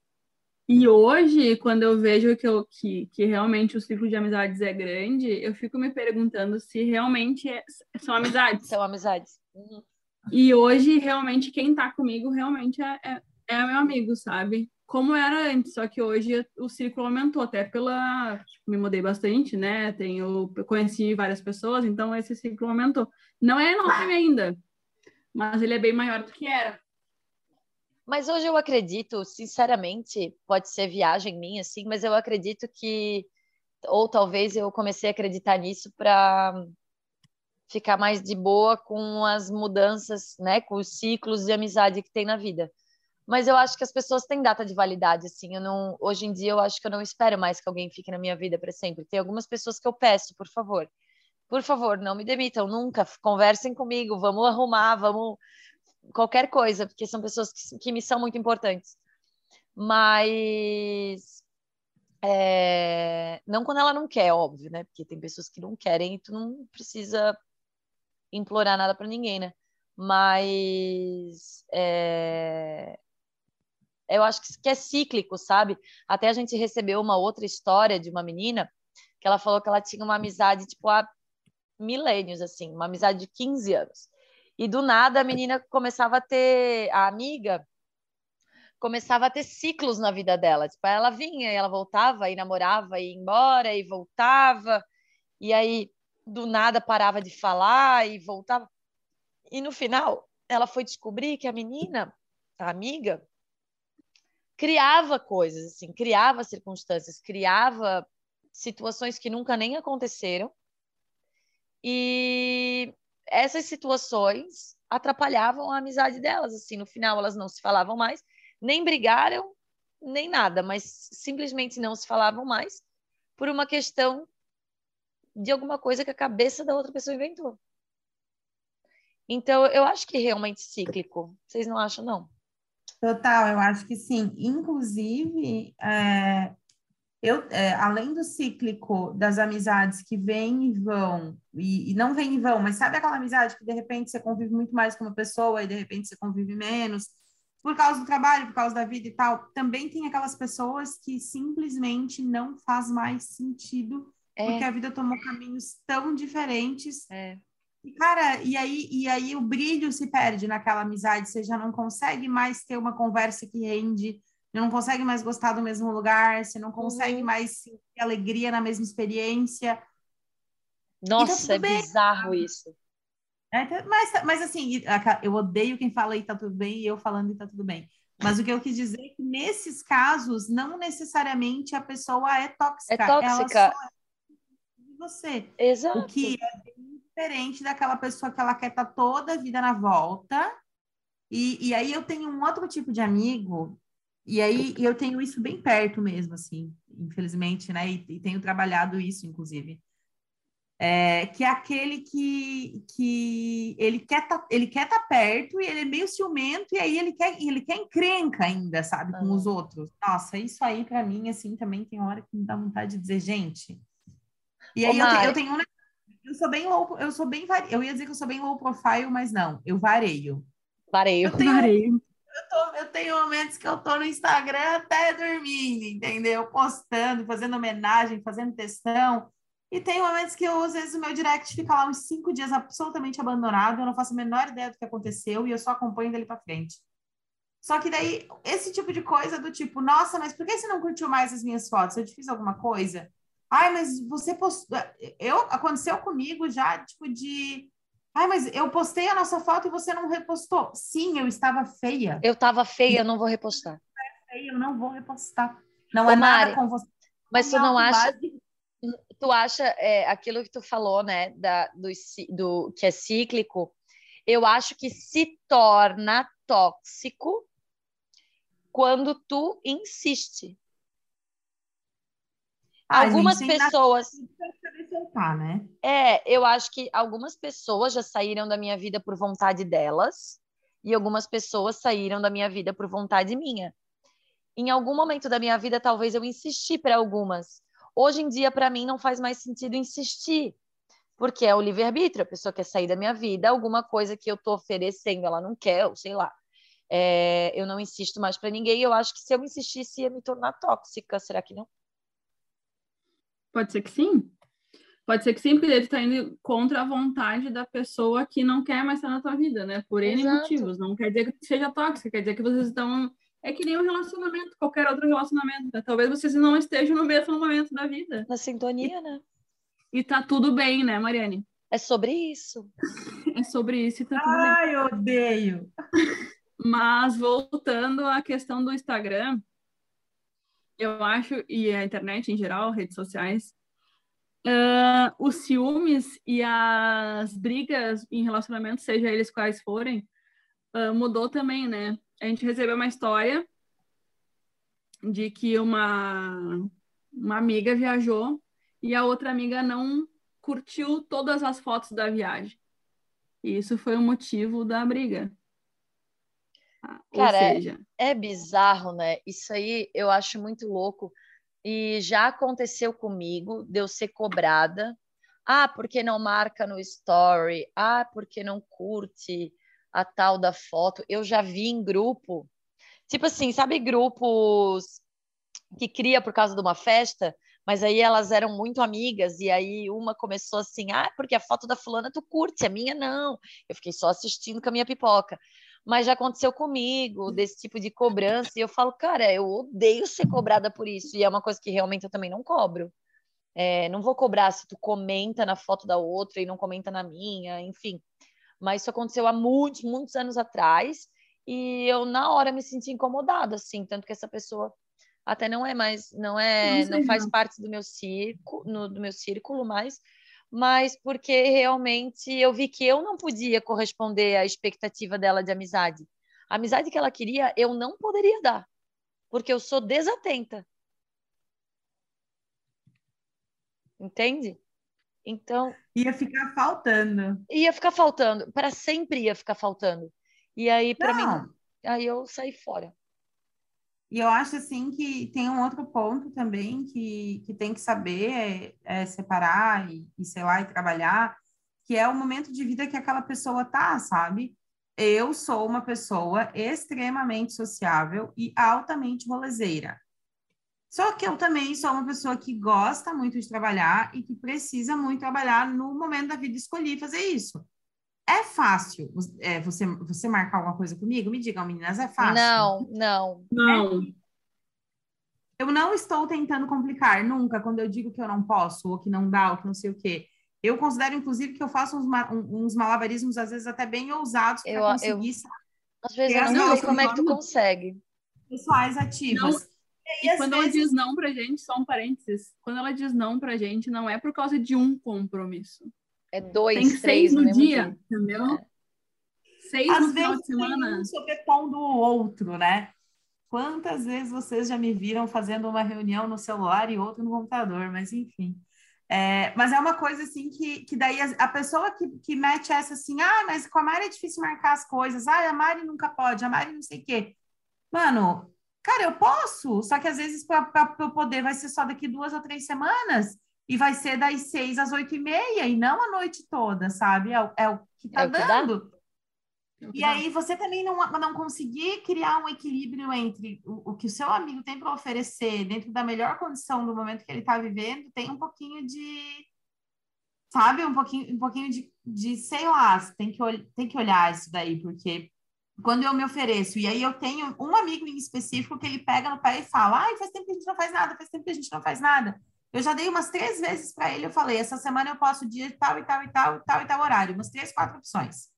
e hoje, quando eu vejo que, eu, que, que realmente o ciclo de amizades é grande, eu fico me perguntando se realmente é, são amizades. São amizades. Uhum. E hoje, realmente, quem está comigo realmente é, é, é, meu amigo, sabe? Como era antes, só que hoje o círculo aumentou, até pela. Tipo, me mudei bastante, né? Tenho, eu conheci várias pessoas, então esse ciclo aumentou. Não é enorme ainda, mas ele é bem maior do que era. Mas hoje eu acredito, sinceramente, pode ser viagem minha, sim, mas eu acredito que, ou talvez eu comecei a acreditar nisso para ficar mais de boa com as mudanças, né, com os ciclos de amizade que tem na vida. Mas eu acho que as pessoas têm data de validade, assim, eu não, hoje em dia eu acho que eu não espero mais que alguém fique na minha vida para sempre. Tem algumas pessoas que eu peço, por favor, por favor, não me demitam nunca, conversem comigo, vamos arrumar, vamos qualquer coisa, porque são pessoas que, que me são muito importantes. Mas é, não quando ela não quer, óbvio, né? Porque tem pessoas que não querem e tu não precisa implorar nada para ninguém, né? Mas é, eu acho que é cíclico, sabe? Até a gente recebeu uma outra história de uma menina que ela falou que ela tinha uma amizade tipo há milênios, assim, uma amizade de 15 anos. E do nada a menina começava a ter, a amiga começava a ter ciclos na vida dela. Tipo, ela vinha e ela voltava e namorava e ia embora e voltava. E aí do nada parava de falar e voltava. E no final, ela foi descobrir que a menina, a amiga, criava coisas assim, criava circunstâncias, criava situações que nunca nem aconteceram. E essas situações atrapalhavam a amizade delas. Assim, no final, elas não se falavam mais, nem brigaram, nem nada, mas simplesmente não se falavam mais por uma questão de alguma coisa que a cabeça da outra pessoa inventou. Então, eu acho que é realmente cíclico. Vocês não acham, não? Total, eu acho que sim. Inclusive, é, eu, é, além do cíclico das amizades que vêm e vão, e, e, não vêm e vão, mas sabe aquela amizade que de repente você convive muito mais com uma pessoa e de repente você convive menos, por causa do trabalho, por causa da vida e tal, também tem aquelas pessoas que simplesmente não faz mais sentido, é. porque a vida tomou caminhos tão diferentes. É. E, cara, e aí, e aí o brilho se perde naquela amizade, você já não consegue mais ter uma conversa que rende não consegue mais gostar do mesmo lugar, você não consegue uhum. mais sentir alegria na mesma experiência. Tá Nossa, tá é bem. bizarro isso. É, tá, mas, mas assim, eu odeio quem fala e tá tudo bem e eu falando e tá tudo bem. Mas o que eu quis dizer é que nesses casos, não necessariamente a pessoa é tóxica. É tóxica. Ela só é de você. Exato. O que é bem diferente daquela pessoa que ela quer estar tá toda a vida na volta. E, e aí eu tenho um outro tipo de amigo e aí eu tenho isso bem perto mesmo, assim, infelizmente, né? E, e tenho trabalhado isso, inclusive. É, que é aquele que, que ele quer tá, ele quer estar tá perto e ele é meio ciumento e aí ele quer ele quer encrenca ainda, sabe, com os outros. Nossa, isso aí para mim assim também tem hora que me dá vontade de dizer, gente. E aí eu, te, eu, tenho um eu sou bem low, eu sou bem eu ia dizer que eu sou bem low profile, mas não, eu vareio. Vareio. Eu tenho, vareio eu, tô, eu tenho momentos que eu tô no Instagram até dormindo, entendeu? Postando, fazendo homenagem, fazendo textão. E tem momentos que eu, às vezes, o meu direct fica lá uns cinco dias absolutamente abandonado, eu não faço a menor ideia do que aconteceu e eu só acompanho dele para frente. Só que daí, esse tipo de coisa do tipo, nossa, mas por que você não curtiu mais as minhas fotos? Eu te fiz alguma coisa? Ai, mas você postou. Eu, aconteceu comigo já, tipo, de Ai, mas eu postei a nossa foto e você não repostou. Sim, eu estava feia. Eu estava feia, eu não vou repostar. Eu não vou repostar. Não Ô, é Mari, nada com você. Mas tu não acha, tu acha é, aquilo que tu falou, né, da, do, do que é cíclico? Eu acho que se torna tóxico quando tu insiste. Ah, algumas pessoas. Né? É, eu acho que algumas pessoas já saíram da minha vida por vontade delas. e algumas pessoas saíram da minha vida por vontade minha. Em algum momento da minha vida, talvez eu insisti para algumas. Hoje em dia, para mim, não faz mais sentido insistir, porque é o livre-arbítrio. A pessoa quer sair da minha vida, alguma coisa que eu estou oferecendo, ela não quer, ou sei lá. É, eu não insisto mais para ninguém. Eu acho que se eu insistisse, ia me tornar tóxica. Será que não? Pode ser que sim. Pode ser que sim, porque ele está indo contra a vontade da pessoa que não quer mais estar na tua vida, né? Por N Exato. motivos. Não quer dizer que seja tóxica, quer dizer que vocês estão. É que nem um relacionamento, qualquer outro relacionamento. Né? Talvez vocês não estejam no mesmo momento da vida. Na sintonia, né? E tá tudo bem, né, Mariane? É sobre isso. É sobre isso e tá tudo Ai, bem. Ai, odeio. Mas voltando à questão do Instagram, eu acho, e a internet em geral, redes sociais, uh, os ciúmes e as brigas em relacionamentos, seja eles quais forem, uh, mudou também, né? A gente recebeu uma história de que uma, uma amiga viajou e a outra amiga não curtiu todas as fotos da viagem. E isso foi o motivo da briga. Cara, seja... é, é bizarro, né? Isso aí eu acho muito louco. E já aconteceu comigo de eu ser cobrada. Ah, porque não marca no story? Ah, porque não curte a tal da foto? Eu já vi em grupo. Tipo assim, sabe grupos que cria por causa de uma festa? Mas aí elas eram muito amigas, e aí uma começou assim: ah, porque a foto da fulana tu curte, a minha não. Eu fiquei só assistindo com a minha pipoca mas já aconteceu comigo, desse tipo de cobrança, e eu falo, cara, eu odeio ser cobrada por isso, e é uma coisa que realmente eu também não cobro. É, não vou cobrar se tu comenta na foto da outra e não comenta na minha, enfim. Mas isso aconteceu há muitos, muitos anos atrás, e eu na hora me senti incomodada, assim, tanto que essa pessoa até não é mais, não é, não, não faz parte do meu círculo, do meu círculo mais, mas porque realmente eu vi que eu não podia corresponder à expectativa dela de amizade. A amizade que ela queria, eu não poderia dar, porque eu sou desatenta. Entende? Então. Ia ficar faltando. Ia ficar faltando. Para sempre ia ficar faltando. E aí, para mim. Aí eu saí fora. E eu acho assim que tem um outro ponto também que, que tem que saber é, é, separar e, e, sei lá, e trabalhar, que é o momento de vida que aquela pessoa tá, sabe? Eu sou uma pessoa extremamente sociável e altamente rolezeira. Só que eu também sou uma pessoa que gosta muito de trabalhar e que precisa muito trabalhar no momento da vida escolhi fazer isso. É fácil é, você, você marcar alguma coisa comigo? Me digam, meninas, é fácil? Não, não. Não. É. Eu não estou tentando complicar nunca quando eu digo que eu não posso, ou que não dá, ou que não sei o quê. Eu considero, inclusive, que eu faço uns, uns malabarismos, às vezes, até bem ousados para conseguir. Eu, às vezes eu não sei como é que tu consegue. Pessoais ativas. Não. E, e quando vezes... ela diz não pra gente, só um parênteses, quando ela diz não pra gente, não é por causa de um compromisso. É dois, Tem três seis no, dia, dia, entendeu? É. Seis Às no final de semana. Um sobrepondo o outro, né? Quantas vezes vocês já me viram fazendo uma reunião no celular e outra no computador, mas enfim. É, mas é uma coisa assim que, que daí a, a, pessoa que, que mete essa assim, ah, mas com a Mari é difícil marcar as coisas, ah, a Mari nunca pode, a Mari não sei o quê. Mano, cara, eu posso, só que às vezes para eu poder vai ser só daqui duas ou três semanas e vai ser das seis às oito e meia e não a noite toda, sabe? É, é o que tá é dando. É e aí você também não, não conseguir criar um equilíbrio entre o, o que o seu amigo tem para oferecer dentro da melhor condição do momento que ele está vivendo, tem um pouquinho de sabe, um pouquinho, um pouquinho de, de sei lá, tem que, tem que olhar isso daí, porque quando eu me ofereço, e aí eu tenho um amigo em específico que ele pega no pé e fala, ai, faz tempo que a gente não faz nada, faz tempo que a gente não faz nada. Eu já dei umas três vezes para ele, eu falei, essa semana eu posso dia tal e tal e tal e tal e tal horário, umas três, quatro opções.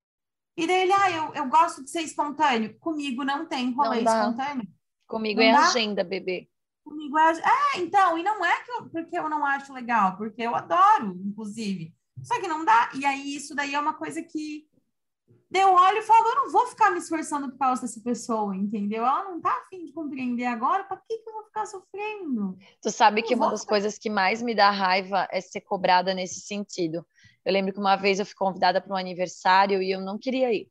E daí ele, ah, eu, eu gosto de ser espontâneo. Comigo não tem rolê não espontâneo. Comigo não é dá. agenda, bebê. Comigo é, é, então, e não é que eu, porque eu não acho legal, porque eu adoro, inclusive. Só que não dá. E aí, isso daí é uma coisa que deu olho e falou: eu não vou ficar me esforçando por causa dessa pessoa, entendeu? Ela não tá afim de compreender agora, para que, que eu vou ficar sofrendo? Tu sabe que uma das ficar... coisas que mais me dá raiva é ser cobrada nesse sentido. Eu lembro que uma vez eu fui convidada para um aniversário e eu não queria ir.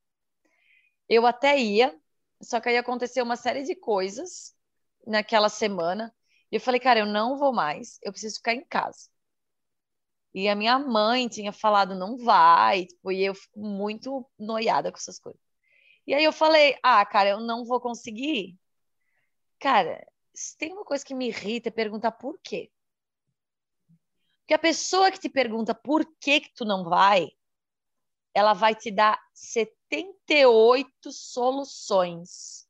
eu até ia, só que aí aconteceu uma série de coisas naquela semana. E eu falei, cara, eu não vou mais, eu preciso ficar em casa. E a minha mãe tinha falado, não vai, tipo, e eu fico muito noiada com essas coisas. E aí eu falei, ah, cara, eu não vou conseguir. Cara, se tem uma coisa que me irrita é perguntar por quê. Porque a pessoa que te pergunta por que que tu não vai, ela vai te dar 78 soluções.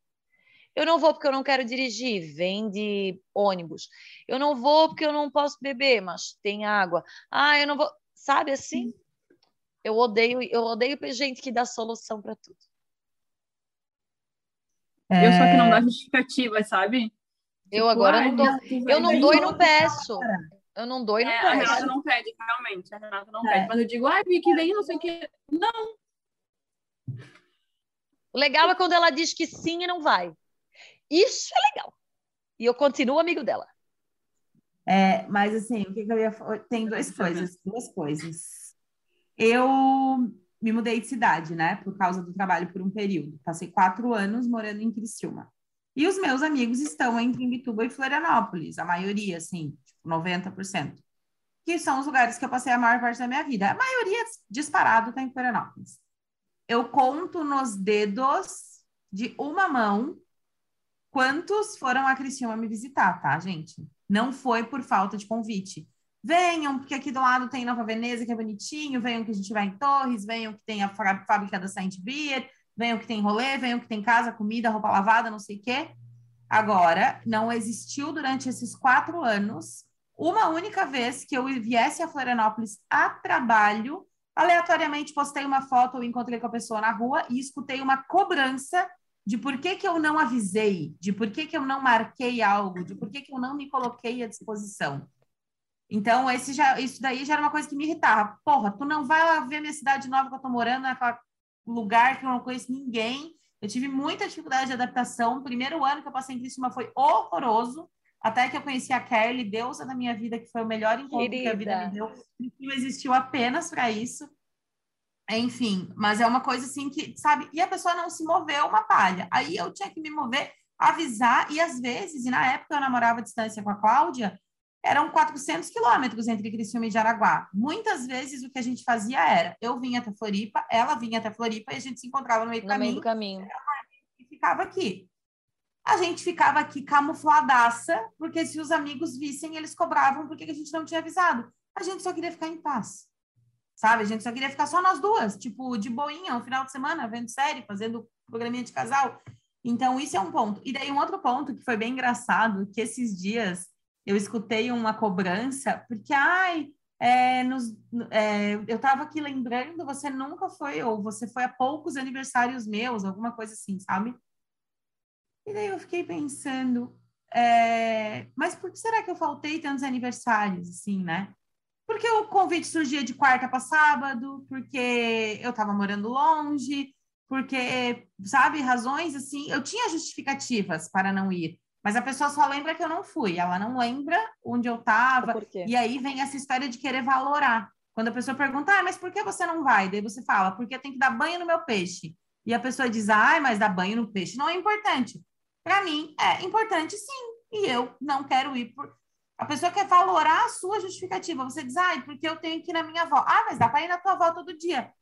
Eu não vou porque eu não quero dirigir, vem de ônibus. Eu não vou porque eu não posso beber, mas tem água. Ah, eu não vou, sabe assim? Eu odeio, eu odeio gente que dá solução para tudo. É... Eu só que não dá justificativa, sabe? Eu tipo, agora não dou. Eu não dou e não peço. Eu não dou e não é, peço. A Renata não pede, realmente. A Renata não é. pede. Mas eu digo, ai, que vem, não sei o que. Não. O legal é quando ela diz que sim e não vai. Isso é legal. E eu continuo amigo dela. É, mas assim, o que, que eu ia Tem duas coisas, duas coisas. Eu me mudei de cidade, né? Por causa do trabalho por um período. Passei quatro anos morando em Criciúma. E os meus amigos estão entre Imbituba e Florianópolis, a maioria, assim, tipo 90%. Que são os lugares que eu passei a maior parte da minha vida. A maioria disparado está em Florianópolis. Eu conto nos dedos de uma mão quantos foram a Criciúma me visitar, tá, gente? Não foi por falta de convite. Venham, porque aqui do lado tem Nova Veneza, que é bonitinho, venham que a gente vai em Torres, venham que tem a fábrica da Saint Beer, venham que tem rolê, venham que tem casa, comida, roupa lavada, não sei o quê. Agora, não existiu durante esses quatro anos uma única vez que eu viesse a Florianópolis a trabalho, aleatoriamente postei uma foto ou encontrei com a pessoa na rua e escutei uma cobrança de por que, que eu não avisei, de por que, que eu não marquei algo, de por que, que eu não me coloquei à disposição. Então, esse já, isso daí já era uma coisa que me irritava. Porra, tu não vai lá ver minha cidade nova que eu tô morando, naquele lugar que eu não conheço ninguém. Eu tive muita dificuldade de adaptação. O primeiro ano que eu passei em Criciúma foi horroroso. Até que eu conheci a Kelly, deusa da minha vida, que foi o melhor encontro Querida. que a vida me deu. Não existiu apenas para isso. Enfim, mas é uma coisa assim que, sabe? E a pessoa não se moveu uma palha. Aí eu tinha que me mover, avisar, e às vezes, e na época eu namorava à distância com a Cláudia, eram 400 quilômetros entre Criciúma e Jaraguá. Muitas vezes o que a gente fazia era, eu vinha até Floripa, ela vinha até Floripa e a gente se encontrava no meio do no caminho. Meio do caminho. E ficava aqui. A gente ficava aqui camufladaça, porque se os amigos vissem, eles cobravam porque a gente não tinha avisado. A gente só queria ficar em paz. Sabe? A gente só queria ficar só nós duas, tipo, de boinha, um final de semana, vendo série, fazendo programinha de casal. Então, isso é um ponto. E daí, um outro ponto que foi bem engraçado, que esses dias eu escutei uma cobrança, porque, ai, é, nos, é, eu estava aqui lembrando, você nunca foi, ou você foi a poucos aniversários meus, alguma coisa assim, sabe? E daí eu fiquei pensando, é, mas por que será que eu faltei tantos aniversários, assim, né? Porque o convite surgia de quarta para sábado, porque eu estava morando longe, porque, sabe, razões assim, eu tinha justificativas para não ir. Mas a pessoa só lembra que eu não fui, ela não lembra onde eu estava. E aí vem essa história de querer valorar. Quando a pessoa pergunta, ah, mas por que você não vai? Daí você fala, porque tem que dar banho no meu peixe. E a pessoa diz, ah, mas dar banho no peixe não é importante. Para mim, é importante sim. E eu não quero ir por. A pessoa quer valorar a sua justificativa. Você diz, ah, porque eu tenho que ir na minha avó. Ah, mas dá para ir na tua avó todo dia.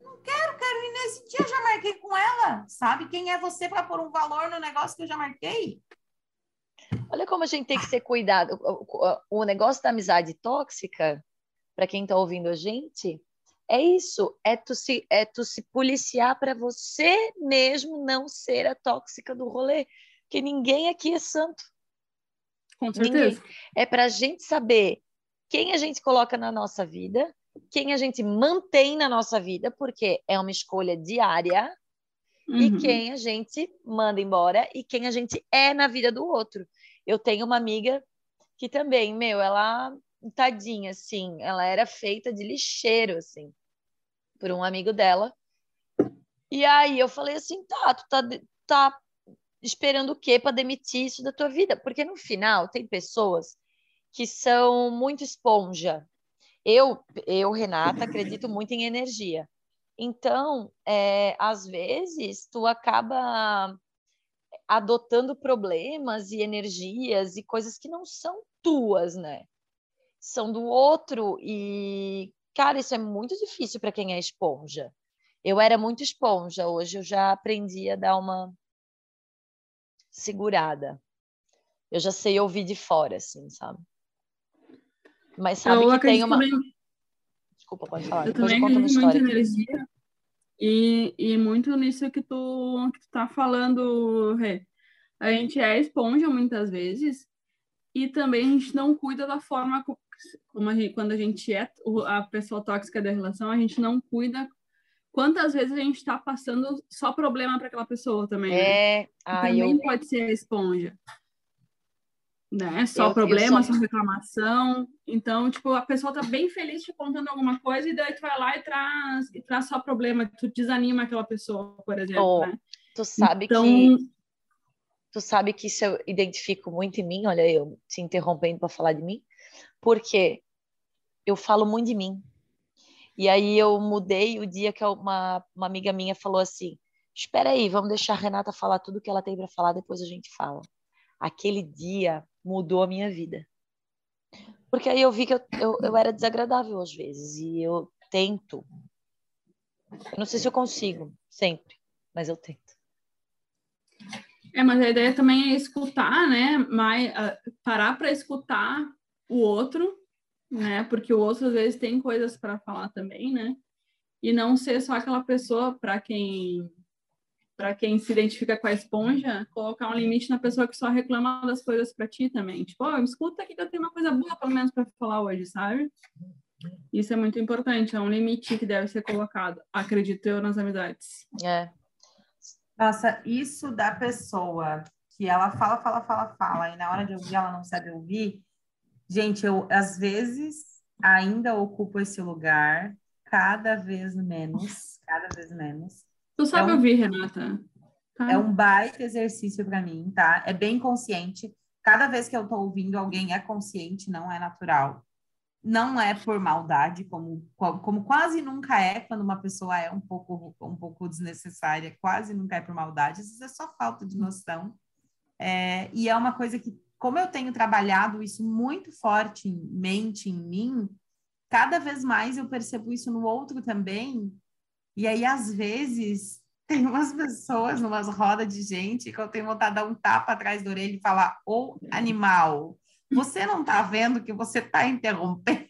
Não quero, quero ir nesse dia, já marquei com ela. Sabe quem é você para pôr um valor no negócio que eu já marquei? Olha como a gente tem que ser cuidado. O negócio da amizade tóxica, para quem está ouvindo a gente, é isso, é tu se, é tu se policiar para você mesmo não ser a tóxica do rolê, porque ninguém aqui é santo. Com certeza. Ninguém. É para a gente saber quem a gente coloca na nossa vida quem a gente mantém na nossa vida, porque é uma escolha diária, uhum. e quem a gente manda embora e quem a gente é na vida do outro. Eu tenho uma amiga que também, meu, ela tadinha, assim, ela era feita de lixeiro, assim, por um amigo dela. E aí eu falei assim, tá, tu tá, tá esperando o quê para demitir isso da tua vida? Porque no final tem pessoas que são muito esponja, eu, eu, Renata, acredito muito em energia. Então, é, às vezes, tu acaba adotando problemas e energias e coisas que não são tuas, né? São do outro e, cara, isso é muito difícil para quem é esponja. Eu era muito esponja, hoje eu já aprendi a dar uma segurada. Eu já sei ouvir de fora, assim, sabe? Mas sabe eu que tem uma. Também... Desculpa, pode falar. Eu Depois também eu conto uma história. energia e, e muito nisso que tu, que tu tá falando, Rê. A gente é esponja muitas vezes e também a gente não cuida da forma como a gente, quando a gente é a pessoa tóxica da relação, a gente não cuida quantas vezes a gente está passando só problema para aquela pessoa também. Né? É, né? ah, também eu... pode ser a esponja né? Só eu, problema, eu só... só reclamação. Então, tipo, a pessoa tá bem feliz te contando alguma coisa e daí tu vai lá e traz, e traz só problema, tu desanima aquela pessoa, por exemplo, oh, né? Tu sabe então... que tu sabe que isso eu identifico muito em mim, olha eu te interrompendo para falar de mim, porque eu falo muito de mim. E aí eu mudei o dia que uma, uma amiga minha falou assim: "Espera aí, vamos deixar a Renata falar tudo que ela tem para falar, depois a gente fala". Aquele dia mudou a minha vida. Porque aí eu vi que eu, eu, eu era desagradável às vezes e eu tento. Eu não sei se eu consigo, sempre, mas eu tento. É, mas a ideia também é escutar, né? Uh, parar para escutar o outro, né? Porque o outro às vezes tem coisas para falar também, né? E não ser só aquela pessoa para quem para quem se identifica com a esponja, colocar um limite na pessoa que só reclama das coisas para ti também. Tipo, oh, escuta aqui que eu tenho uma coisa boa, pelo menos, para falar hoje, sabe? Isso é muito importante, é um limite que deve ser colocado, acredito eu, nas amizades. É. Nossa, isso da pessoa que ela fala, fala, fala, fala, e na hora de ouvir ela não sabe ouvir. Gente, eu às vezes ainda ocupo esse lugar, cada vez menos, cada vez menos. Tu sabe é um, ouvir, Renata? Tá. É um baita exercício para mim, tá? É bem consciente. Cada vez que eu tô ouvindo alguém é consciente, não é natural. Não é por maldade, como, como quase nunca é quando uma pessoa é um pouco, um pouco desnecessária, quase nunca é por maldade, isso é só falta de noção. É, e é uma coisa que, como eu tenho trabalhado isso muito fortemente em mim, cada vez mais eu percebo isso no outro também, e aí, às vezes, tem umas pessoas numas rodas de gente que eu tenho vontade de dar um tapa atrás da orelha e falar: Ô animal, você não está vendo que você está interrompendo?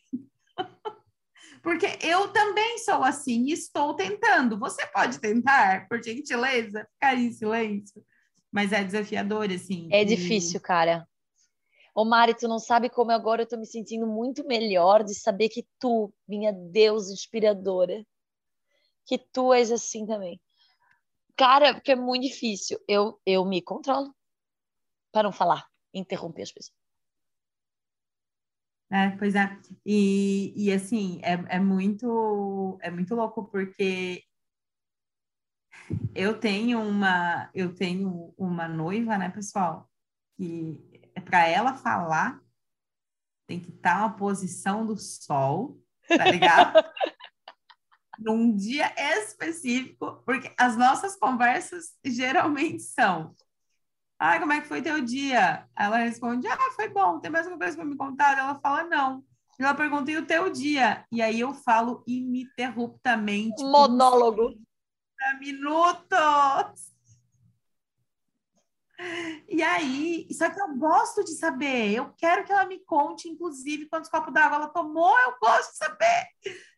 Porque eu também sou assim e estou tentando. Você pode tentar, por gentileza, ficar em silêncio. Mas é desafiador, assim. É difícil, cara. Ô Mari, tu não sabe como agora eu tô me sentindo muito melhor de saber que tu, minha deusa inspiradora, que tu és assim também. Cara, porque é muito difícil. Eu, eu me controlo para não falar, interromper as pessoas. É, pois é. E, e assim, é, é, muito, é muito louco porque eu tenho uma, eu tenho uma noiva, né, pessoal? Que para ela falar tem que estar tá uma posição do sol, tá ligado? num dia específico, porque as nossas conversas geralmente são: Ah, como é que foi teu dia? Ela responde: Ah, foi bom. Tem mais alguma coisa para me contar? Ela fala: Não. Ela pergunta: E o teu dia? E aí eu falo ininterruptamente. Monólogo. Minutos. E aí, só que eu gosto de saber, eu quero que ela me conte, inclusive, quantos copos d'água ela tomou, eu gosto de saber.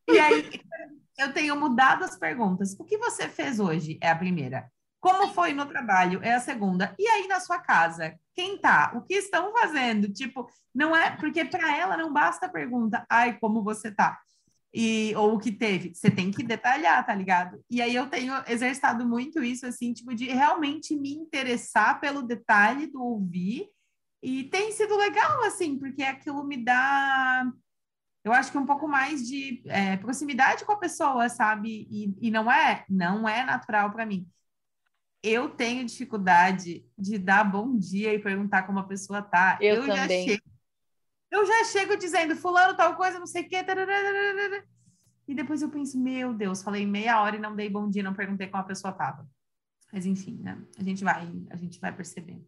E aí, eu tenho mudado as perguntas. O que você fez hoje? É a primeira. Como foi no trabalho? É a segunda. E aí na sua casa? Quem tá? O que estão fazendo? Tipo, não é porque para ela não basta a pergunta, ai, como você tá? E, ou o que teve, você tem que detalhar, tá ligado? E aí eu tenho exercitado muito isso, assim, tipo, de realmente me interessar pelo detalhe do ouvir, e tem sido legal, assim, porque aquilo me dá eu acho que um pouco mais de é, proximidade com a pessoa, sabe? E, e não é, não é natural para mim. Eu tenho dificuldade de dar bom dia e perguntar como a pessoa tá. Eu, eu também. Já chego, eu já chego dizendo fulano tal coisa, não sei o quê. E depois eu penso, meu Deus, falei meia hora e não dei bom dia, não perguntei como a pessoa tava. Mas enfim, né? A gente vai, a gente vai percebendo.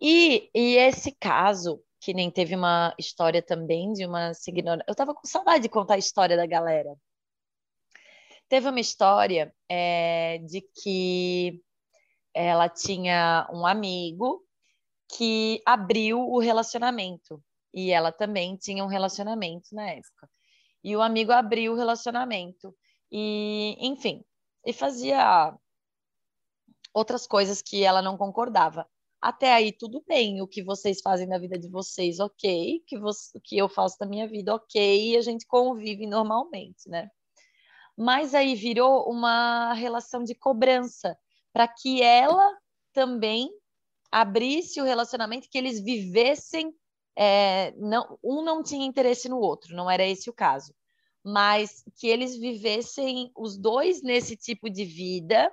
E, e esse caso, que nem teve uma história também de uma seguidora. Eu tava com saudade de contar a história da galera. Teve uma história é, de que ela tinha um amigo que abriu o relacionamento. E ela também tinha um relacionamento na época. E o amigo abriu o relacionamento. E, enfim, e fazia outras coisas que ela não concordava. Até aí, tudo bem. O que vocês fazem na vida de vocês, ok. Que, você, o que eu faço da minha vida, ok. E a gente convive normalmente, né? Mas aí virou uma relação de cobrança para que ela também abrisse o relacionamento, que eles vivessem. É, não, um não tinha interesse no outro, não era esse o caso. Mas que eles vivessem os dois nesse tipo de vida,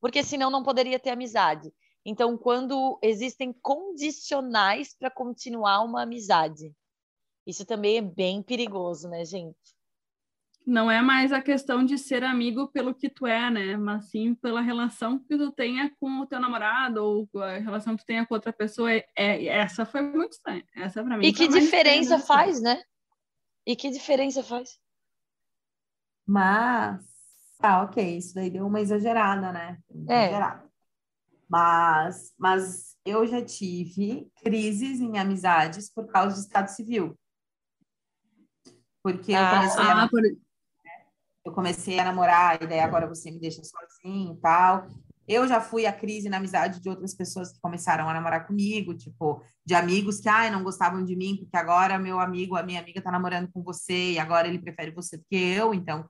porque senão não poderia ter amizade. Então, quando existem condicionais para continuar uma amizade, isso também é bem perigoso, né, gente? Não é mais a questão de ser amigo pelo que tu é, né? Mas sim pela relação que tu tenha com o teu namorado ou a relação que tu tenha com outra pessoa. É, é essa foi muito estranha. Essa para mim. E que diferença faz, né? E que diferença faz? Mas, tá, ok, isso daí deu uma exagerada, né? É. Exagerada. Mas, mas eu já tive crises em amizades por causa de estado civil. Porque ah, eu, comecei ah, a, por... eu comecei a namorar, e daí agora você me deixa sozinho e tal. Eu já fui a crise na amizade de outras pessoas que começaram a namorar comigo, tipo, de amigos que, ai, não gostavam de mim, porque agora meu amigo, a minha amiga tá namorando com você, e agora ele prefere você do que eu, então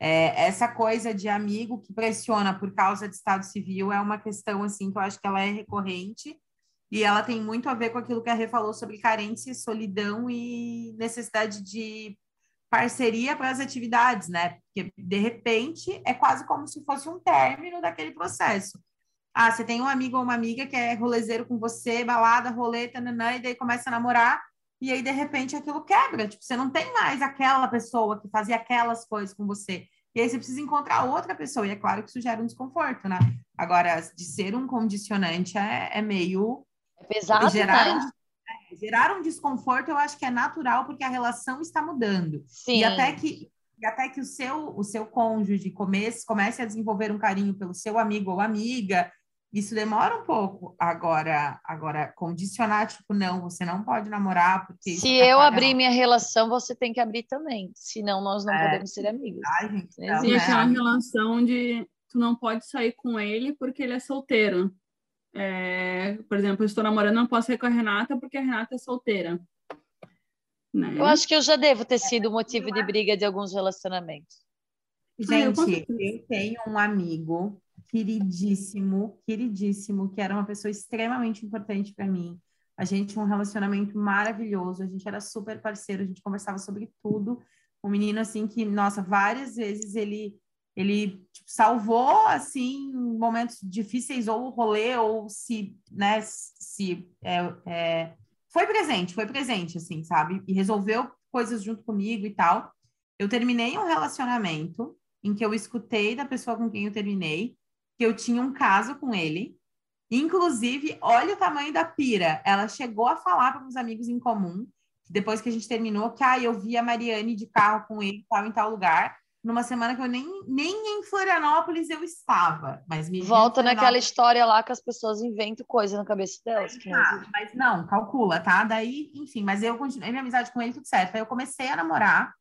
é, essa coisa de amigo que pressiona por causa de Estado Civil é uma questão assim que eu acho que ela é recorrente e ela tem muito a ver com aquilo que a Rê falou sobre carência, solidão e necessidade de parceria para as atividades, né? Porque de repente é quase como se fosse um término daquele processo. Ah, você tem um amigo ou uma amiga que é rolezeiro com você, balada, roleta, nanã, e daí começa a namorar, e aí de repente aquilo quebra, tipo, você não tem mais aquela pessoa que fazia aquelas coisas com você. E aí você precisa encontrar outra pessoa, e é claro que isso gera um desconforto, né? Agora, de ser um condicionante é, é meio. É pesado, gerar, né? Gerar um desconforto, eu acho que é natural, porque a relação está mudando. Sim. E até que, e até que o seu, o seu cônjuge comece, comece a desenvolver um carinho pelo seu amigo ou amiga, isso demora um pouco. Agora, agora condicionar, tipo, não, você não pode namorar porque Se eu abrir minha relação, você tem que abrir também. Senão nós não é. podemos ser amigos. Ai, gente, e aquela né? relação de tu não pode sair com ele porque ele é solteiro. É, por exemplo, eu estou namorando, não posso sair com a Renata porque a Renata é solteira. Né? Eu acho que eu já devo ter sido motivo de briga de alguns relacionamentos. Gente, eu tenho um amigo queridíssimo, queridíssimo, que era uma pessoa extremamente importante para mim. A gente tinha um relacionamento maravilhoso, a gente era super parceiro, a gente conversava sobre tudo. Um menino assim que, nossa, várias vezes ele ele tipo, salvou assim momentos difíceis ou rolê ou se, né, se é, é, foi presente, foi presente assim, sabe? E resolveu coisas junto comigo e tal. Eu terminei um relacionamento em que eu escutei da pessoa com quem eu terminei que eu tinha um caso com ele. Inclusive, olha o tamanho da pira. Ela chegou a falar para uns amigos em comum, depois que a gente terminou, que ah, eu vi a Mariane de carro com ele tal em tal lugar, numa semana que eu nem, nem em Florianópolis eu estava. Mas me Volta naquela história lá que as pessoas inventam coisa na cabeça delas. Ah, mas não, calcula, tá? Daí, enfim, mas eu continuei minha amizade com ele, tudo certo. Aí eu comecei a namorar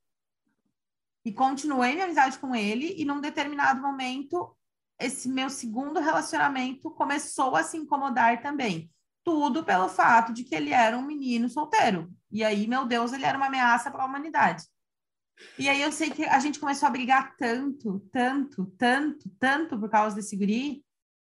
e continuei minha amizade com ele, e num determinado momento esse meu segundo relacionamento começou a se incomodar também. Tudo pelo fato de que ele era um menino solteiro. E aí, meu Deus, ele era uma ameaça para a humanidade. E aí eu sei que a gente começou a brigar tanto, tanto, tanto, tanto por causa desse guri,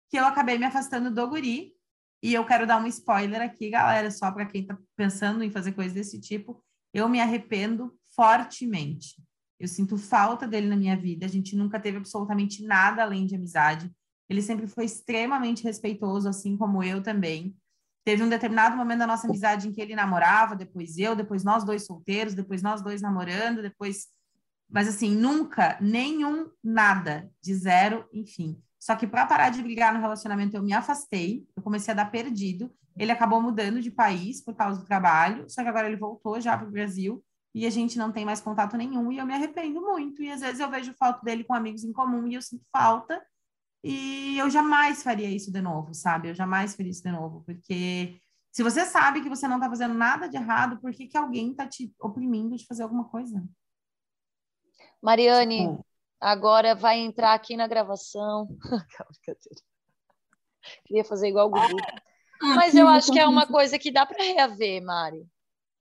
que eu acabei me afastando do guri. E eu quero dar um spoiler aqui, galera, só para quem está pensando em fazer coisas desse tipo. Eu me arrependo fortemente. Eu sinto falta dele na minha vida. A gente nunca teve absolutamente nada além de amizade. Ele sempre foi extremamente respeitoso, assim como eu também. Teve um determinado momento da nossa amizade em que ele namorava, depois eu, depois nós dois solteiros, depois nós dois namorando, depois Mas assim, nunca, nenhum, nada, de zero, enfim. Só que para parar de brigar no relacionamento, eu me afastei, eu comecei a dar perdido. Ele acabou mudando de país por causa do trabalho, só que agora ele voltou já para o Brasil e a gente não tem mais contato nenhum e eu me arrependo muito. E às vezes eu vejo foto dele com amigos em comum e eu sinto falta. E eu jamais faria isso de novo, sabe? Eu jamais faria isso de novo, porque se você sabe que você não tá fazendo nada de errado, por que, que alguém tá te oprimindo de fazer alguma coisa? Mariane, tipo... agora vai entrar aqui na gravação. Queria fazer igual o Gugu. Ah, Mas eu acho que é uma coisa que dá para reaver, Mari.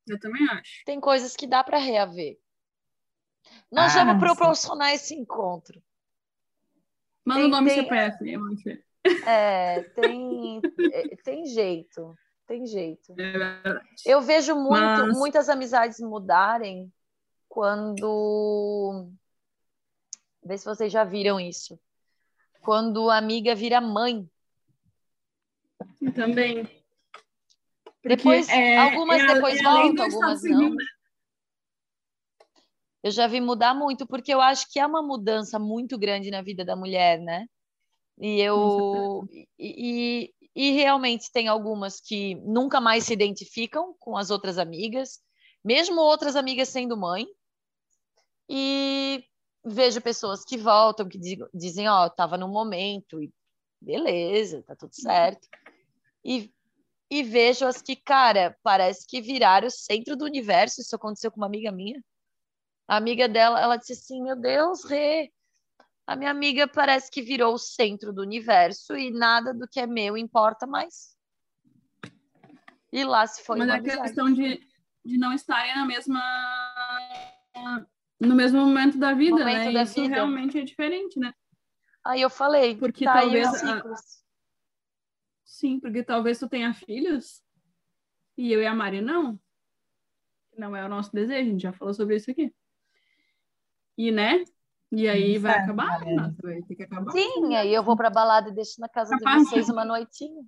Eu também acho. Tem coisas que dá para reaver. Nós ah, vamos proporcionar sim. esse encontro. Manda tem, o nome tem... CPF, Manfê. É, tem, é, tem jeito, tem jeito. É eu vejo muito, Mas... muitas amizades mudarem quando. Vê se vocês já viram isso. Quando a amiga vira mãe. Também. Porque depois, é, algumas é, depois é voltam, algumas não. Né? Eu já vi mudar muito, porque eu acho que é uma mudança muito grande na vida da mulher, né? E eu. E, e, e realmente tem algumas que nunca mais se identificam com as outras amigas, mesmo outras amigas sendo mãe. E vejo pessoas que voltam, que dizem, ó, oh, tava no momento, e beleza, tá tudo certo. E, e vejo as que, cara, parece que viraram o centro do universo. Isso aconteceu com uma amiga minha. A amiga dela, ela disse assim: Meu Deus, Rê, a minha amiga parece que virou o centro do universo e nada do que é meu importa mais. E lá se foi. Mas é a questão de, de não estarem na mesma. no mesmo momento da vida, momento né? Da Isso vida. realmente é diferente, né? Aí eu falei, porque tá talvez. A... Sim, porque talvez tu tenha filhos e eu e a Mari não. Não é o nosso desejo, a gente já falou sobre isso aqui. E, né? E aí vai acabar? Nossa, vai ter que acabar. Sim, aí eu vou para balada e deixo na casa de vocês uma noitinha.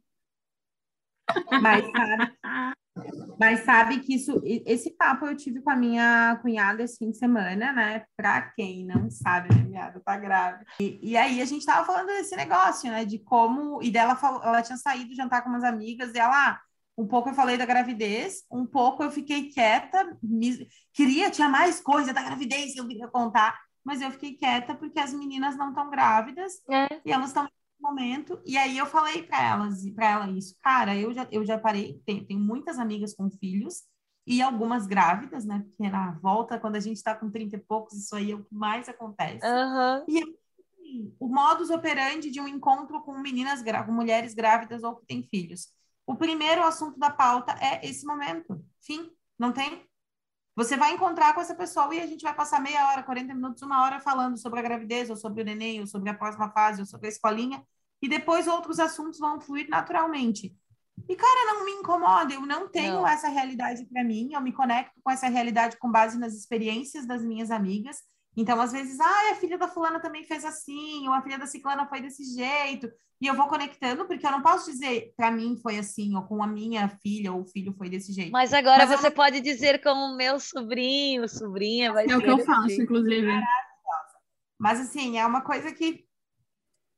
Mas sabe, mas sabe que isso, esse papo eu tive com a minha cunhada esse fim de semana, né? Pra quem não sabe, minha cunhada tá grávida. E, e, aí a gente tava falando desse negócio, né? De como. E dela falou, ela tinha saído jantar com umas amigas e ela, ah, um pouco eu falei da gravidez, um pouco eu fiquei quieta, me... queria, tinha mais coisa da gravidez que eu queria contar, mas eu fiquei quieta porque as meninas não estão grávidas é. e elas estão no momento. E aí eu falei para elas, para ela isso, cara, eu já, eu já parei, tenho, tenho muitas amigas com filhos e algumas grávidas, né? Porque na volta, quando a gente está com 30 e poucos, isso aí é o que mais acontece. Uhum. E assim, o modus operandi de um encontro com meninas, com mulheres grávidas ou que têm filhos o primeiro assunto da pauta é esse momento. Fim. Não tem? Você vai encontrar com essa pessoa e a gente vai passar meia hora, 40 minutos, uma hora falando sobre a gravidez, ou sobre o neném, ou sobre a próxima fase, ou sobre a escolinha, e depois outros assuntos vão fluir naturalmente. E, cara, não me incomoda, eu não tenho não. essa realidade para mim, eu me conecto com essa realidade com base nas experiências das minhas amigas, então, às vezes, ah, a filha da fulana também fez assim, ou a filha da ciclana foi desse jeito, e eu vou conectando, porque eu não posso dizer para mim foi assim, ou com a minha filha ou o filho foi desse jeito. Mas agora Mas você não... pode dizer com o meu sobrinho, sobrinha, vai É o que eu faço, jeito. inclusive. Mas assim, é uma coisa que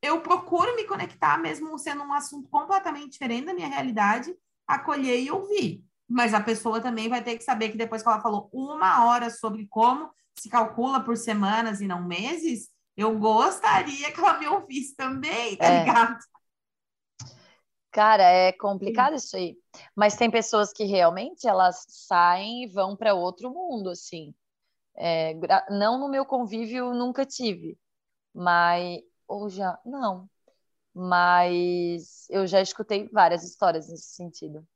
eu procuro me conectar, mesmo sendo um assunto completamente diferente da minha realidade, acolher e ouvir. Mas a pessoa também vai ter que saber que depois que ela falou uma hora sobre como se calcula por semanas e não meses, eu gostaria que ela me ouvisse também, tá é. ligado? Cara, é complicado isso aí. Mas tem pessoas que realmente elas saem e vão para outro mundo, assim. É, não no meu convívio nunca tive, mas ou já não, mas eu já escutei várias histórias nesse sentido.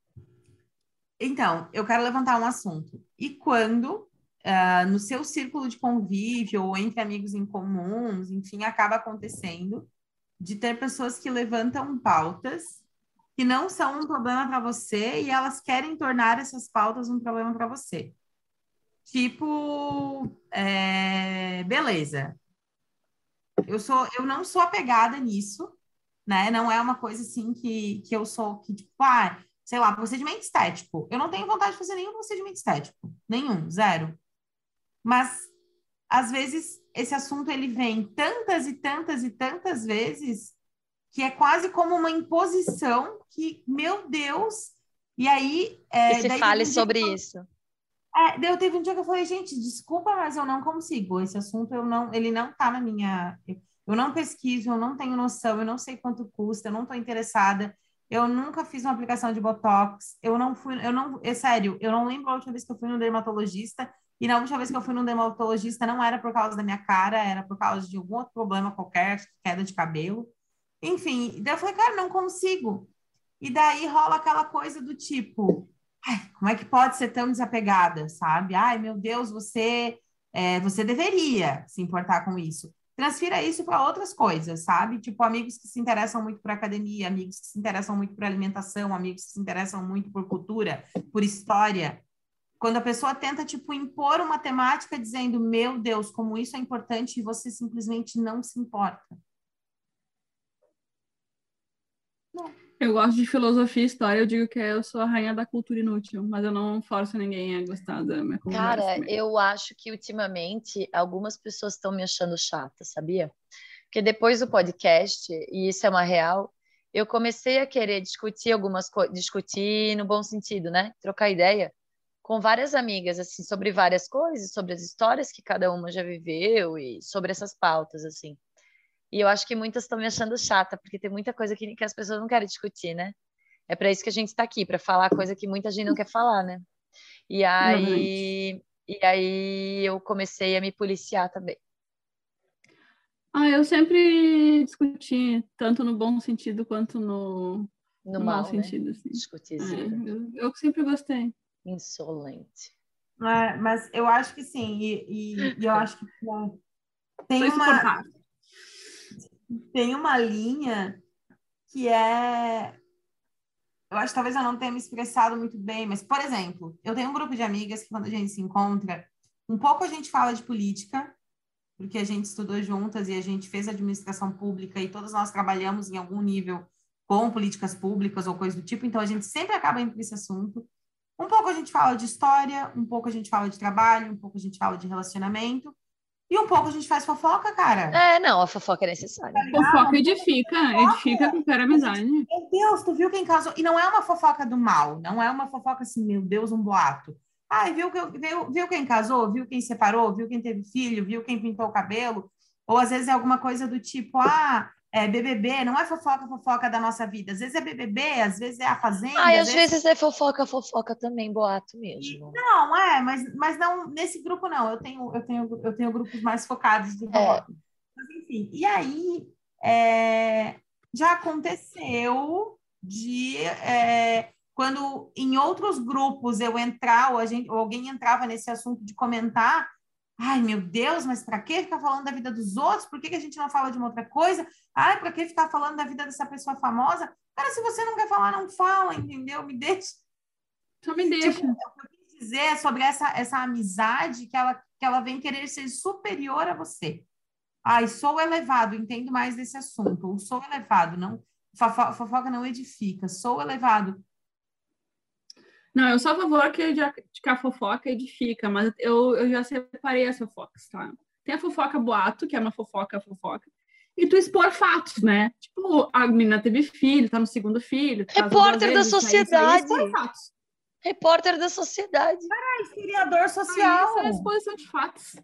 Então, eu quero levantar um assunto. E quando uh, no seu círculo de convívio ou entre amigos em comuns, enfim, acaba acontecendo de ter pessoas que levantam pautas que não são um problema para você e elas querem tornar essas pautas um problema para você. Tipo, é, beleza. Eu sou, eu não sou apegada nisso, né? Não é uma coisa assim que, que eu sou que tipo, ah, sei lá, procedimento estético. Eu não tenho vontade de fazer nenhum procedimento estético, nenhum, zero. Mas às vezes esse assunto ele vem tantas e tantas e tantas vezes que é quase como uma imposição que, meu Deus, e aí... É, e se fale sobre eu, isso. É, eu teve um dia que eu falei, gente, desculpa, mas eu não consigo, esse assunto eu não, ele não tá na minha... Eu não pesquiso, eu não tenho noção, eu não sei quanto custa, eu não estou interessada, eu nunca fiz uma aplicação de Botox, eu não fui, eu não, é sério, eu não lembro a última vez que eu fui no dermatologista, e na última vez que eu fui no dermatologista não era por causa da minha cara, era por causa de algum outro problema qualquer, queda de cabelo. Enfim, daí eu falei, cara, não consigo. E daí rola aquela coisa do tipo, como é que pode ser tão desapegada, sabe? Ai, meu Deus, você, é, você deveria se importar com isso transfira isso para outras coisas, sabe? Tipo, amigos que se interessam muito por academia, amigos que se interessam muito por alimentação, amigos que se interessam muito por cultura, por história. Quando a pessoa tenta, tipo, impor uma temática dizendo, meu Deus, como isso é importante, e você simplesmente não se importa. Não. Eu gosto de filosofia e história, eu digo que eu sou a rainha da cultura inútil, mas eu não forço ninguém a gostar da minha conversa. Cara, eu acho que ultimamente algumas pessoas estão me achando chata, sabia? Porque depois do podcast, e isso é uma real, eu comecei a querer discutir algumas coisas, discutir no bom sentido, né? Trocar ideia com várias amigas, assim, sobre várias coisas, sobre as histórias que cada uma já viveu e sobre essas pautas, assim. E eu acho que muitas estão me achando chata, porque tem muita coisa que, que as pessoas não querem discutir, né? É para isso que a gente está aqui, para falar coisa que muita gente não quer falar, né? E aí, e aí eu comecei a me policiar também. Ah, eu sempre discuti, tanto no bom sentido quanto no, no, no mau, mau né? sentido. Assim. Discutir. É, eu, eu, sempre gostei. Insolente. É, mas eu acho que sim, e, e, e eu acho que tem uma tem uma linha que é. Eu acho que talvez eu não tenha me expressado muito bem, mas, por exemplo, eu tenho um grupo de amigas que, quando a gente se encontra, um pouco a gente fala de política, porque a gente estudou juntas e a gente fez administração pública e todas nós trabalhamos em algum nível com políticas públicas ou coisa do tipo, então a gente sempre acaba indo para esse assunto. Um pouco a gente fala de história, um pouco a gente fala de trabalho, um pouco a gente fala de relacionamento, e um pouco a gente faz fofoca, cara. É, não, a fofoca é necessária. Tá fofoca edifica, edifica qualquer amizade. Meu Deus, tu viu quem casou? E não é uma fofoca do mal, não é uma fofoca assim, meu Deus, um boato. Ai, viu, viu, viu quem casou, viu quem separou, viu quem teve filho, viu quem pintou o cabelo. Ou às vezes é alguma coisa do tipo, ah, é, BBB não é fofoca, fofoca da nossa vida. Às vezes é BBB, às vezes é a Fazenda. Ah, às, às vezes... vezes... é fofoca, fofoca também, boato mesmo. E, não, é, mas, mas não, nesse grupo não. Eu tenho, eu tenho, eu tenho grupos mais focados de fofoca. É. Mas, enfim, e aí é, já aconteceu de é, quando em outros grupos eu entrar, ou, gente, ou alguém entrava nesse assunto de comentar, Ai, meu Deus, mas para que ficar falando da vida dos outros? Por que, que a gente não fala de uma outra coisa? Ai, para que ficar falando da vida dessa pessoa famosa? Cara, se você não quer falar, não fala, entendeu? Me deixa. Só me deixa. Tipo, o que eu quis dizer é sobre essa, essa amizade que ela, que ela vem querer ser superior a você. Ai, sou elevado, entendo mais desse assunto. Ou sou elevado, não. Fofoca não edifica. Sou elevado. Não, eu sou a favor que, de, que a fofoca edifica, mas eu, eu já separei as fofocas, tá? Tem a fofoca boato, que é uma fofoca fofoca, e tu expor fatos, né? Tipo, a menina teve filho, tá no segundo filho. Tá Repórter da sociedade. Repórter da sociedade. Caralho, historiador social. isso é exposição de fatos.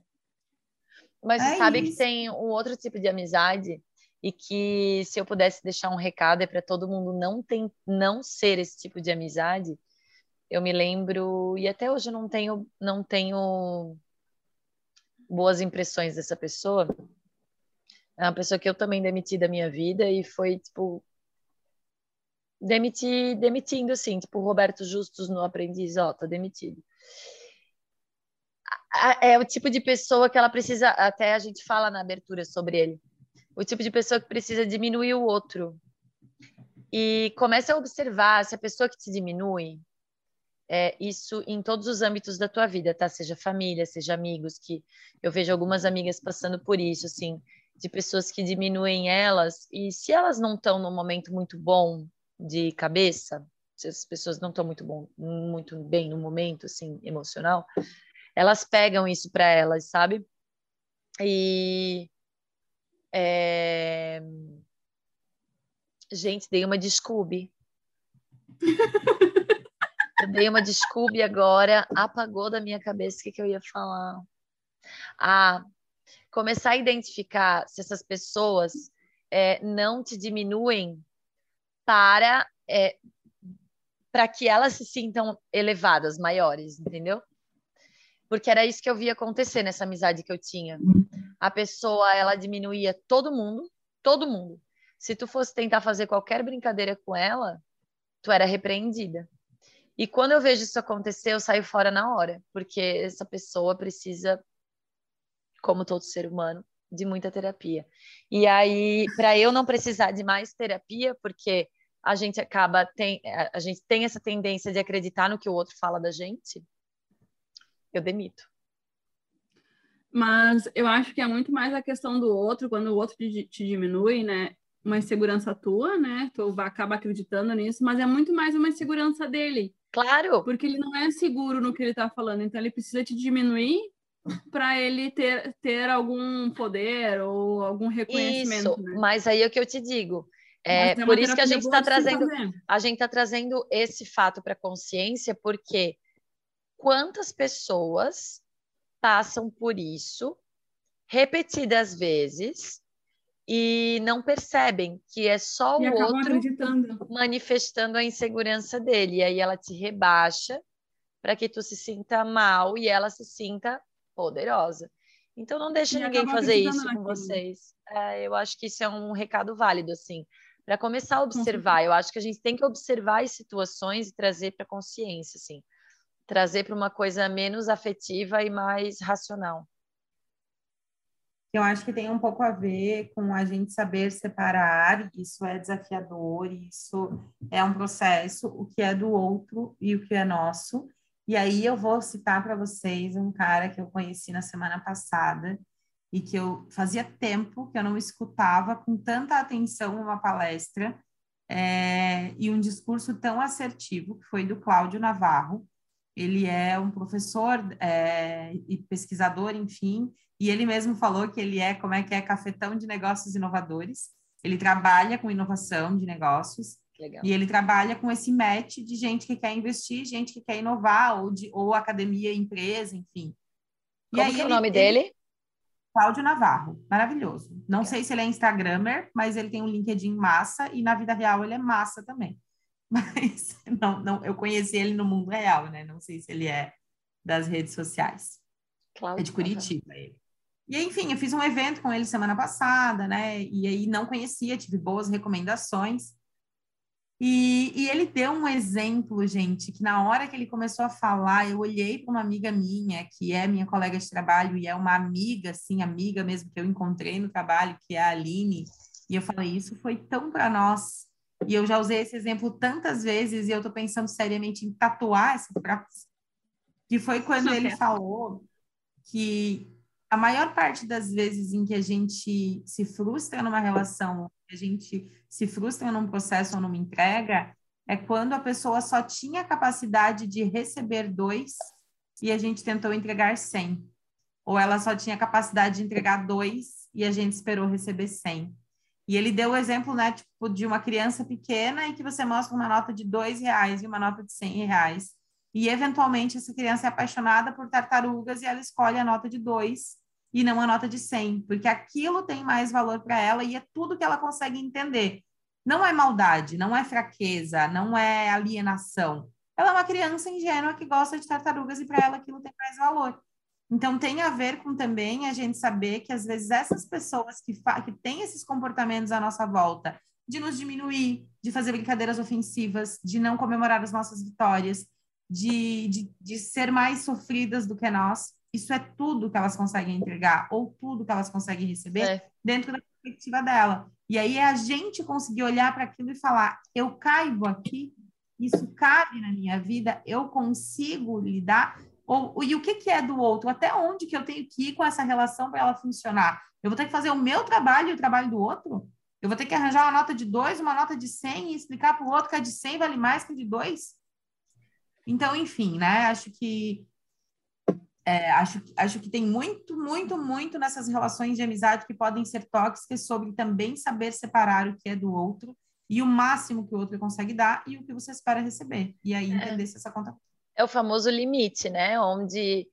Mas é você sabe isso. que tem um outro tipo de amizade e que se eu pudesse deixar um recado é para todo mundo não tem, não ser esse tipo de amizade, eu me lembro e até hoje eu não tenho não tenho boas impressões dessa pessoa. É uma pessoa que eu também demiti da minha vida e foi tipo demiti, demitindo assim, tipo Roberto Justus no Aprendiz, ó, tá demitido. É o tipo de pessoa que ela precisa, até a gente fala na abertura sobre ele. O tipo de pessoa que precisa diminuir o outro. E começa a observar se a pessoa que te diminui, é, isso em todos os âmbitos da tua vida, tá? Seja família, seja amigos, que eu vejo algumas amigas passando por isso, assim, de pessoas que diminuem elas, e se elas não estão num momento muito bom de cabeça, se as pessoas não estão muito bom, muito bem no momento, assim, emocional, elas pegam isso para elas, sabe? E é... gente, dei uma desculpe. dei uma desculpe agora, apagou da minha cabeça o que, que eu ia falar. Ah, começar a identificar se essas pessoas é, não te diminuem para é, para que elas se sintam elevadas, maiores, entendeu? Porque era isso que eu via acontecer nessa amizade que eu tinha. A pessoa, ela diminuía todo mundo, todo mundo. Se tu fosse tentar fazer qualquer brincadeira com ela, tu era repreendida. E quando eu vejo isso acontecer, eu saio fora na hora, porque essa pessoa precisa, como todo ser humano, de muita terapia. E aí, para eu não precisar de mais terapia, porque a gente acaba tem a gente tem essa tendência de acreditar no que o outro fala da gente, eu demito. Mas eu acho que é muito mais a questão do outro, quando o outro te, te diminui, né? Uma insegurança tua, né? Tu acaba acreditando nisso, mas é muito mais uma insegurança dele. Claro. Porque ele não é seguro no que ele tá falando, então ele precisa te diminuir para ele ter, ter algum poder ou algum reconhecimento. Isso, né? mas aí é o que eu te digo. É, por isso que a gente está trazendo, a gente está trazendo esse fato para consciência, porque quantas pessoas passam por isso repetidas vezes e não percebem que é só e o outro manifestando a insegurança dele. E aí ela te rebaixa para que tu se sinta mal e ela se sinta poderosa. Então não deixe ninguém fazer isso com vocês. É, eu acho que isso é um recado válido, assim para começar a observar. Eu acho que a gente tem que observar as situações e trazer para consciência, assim, trazer para uma coisa menos afetiva e mais racional. Eu acho que tem um pouco a ver com a gente saber separar, isso é desafiador, isso é um processo, o que é do outro e o que é nosso. E aí eu vou citar para vocês um cara que eu conheci na semana passada, e que eu fazia tempo que eu não escutava com tanta atenção uma palestra é, e um discurso tão assertivo, que foi do Cláudio Navarro. Ele é um professor é, e pesquisador, enfim, e ele mesmo falou que ele é, como é que é, cafetão de negócios inovadores. Ele trabalha com inovação de negócios, Legal. E ele trabalha com esse match de gente que quer investir, gente que quer inovar, ou, de, ou academia, empresa, enfim. Como e aí, é o nome ele, dele? Cláudio Navarro, maravilhoso. Não sei se ele é Instagrammer, mas ele tem um LinkedIn massa e na vida real ele é massa também. Mas não, não, eu conheci ele no mundo real, né? Não sei se ele é das redes sociais. Cláudio é de Curitiba ele. E enfim, eu fiz um evento com ele semana passada, né? E aí não conhecia, tive boas recomendações. E, e, ele deu um exemplo, gente, que na hora que ele começou a falar, eu olhei para uma amiga minha, que é minha colega de trabalho e é uma amiga, assim, amiga mesmo que eu encontrei no trabalho, que é a Aline, e eu falei, isso foi tão para nós. E eu já usei esse exemplo tantas vezes e eu estou pensando seriamente em tatuar essa frase. Que foi quando ele falou que a maior parte das vezes em que a gente se frustra numa relação, a gente se frustra num processo ou numa entrega, é quando a pessoa só tinha capacidade de receber dois e a gente tentou entregar cem. Ou ela só tinha capacidade de entregar dois e a gente esperou receber cem. E ele deu o exemplo, né, tipo, de uma criança pequena e que você mostra uma nota de dois reais e uma nota de cem reais. E, eventualmente, essa criança é apaixonada por tartarugas e ela escolhe a nota de dois e não a nota de 100, porque aquilo tem mais valor para ela e é tudo que ela consegue entender. Não é maldade, não é fraqueza, não é alienação. Ela é uma criança ingênua que gosta de tartarugas e para ela aquilo tem mais valor. Então, tem a ver com também a gente saber que, às vezes, essas pessoas que, que têm esses comportamentos à nossa volta, de nos diminuir, de fazer brincadeiras ofensivas, de não comemorar as nossas vitórias, de, de, de ser mais sofridas do que nós, isso é tudo que elas conseguem entregar, ou tudo que elas conseguem receber é. dentro da perspectiva dela. E aí é a gente conseguir olhar para aquilo e falar: eu caibo aqui, isso cabe na minha vida, eu consigo lidar. Ou, e o que, que é do outro? Até onde que eu tenho que ir com essa relação para ela funcionar? Eu vou ter que fazer o meu trabalho e o trabalho do outro? Eu vou ter que arranjar uma nota de dois, uma nota de 100 e explicar para o outro que a de 100 vale mais que a de dois? Então, enfim, né? Acho que É, acho, acho que tem muito, muito, muito nessas relações de amizade que podem ser tóxicas sobre também saber separar o que é do outro e o máximo que o outro consegue dar e o que você espera receber. E aí é. entender é. se essa conta. É o famoso limite, né? Onde,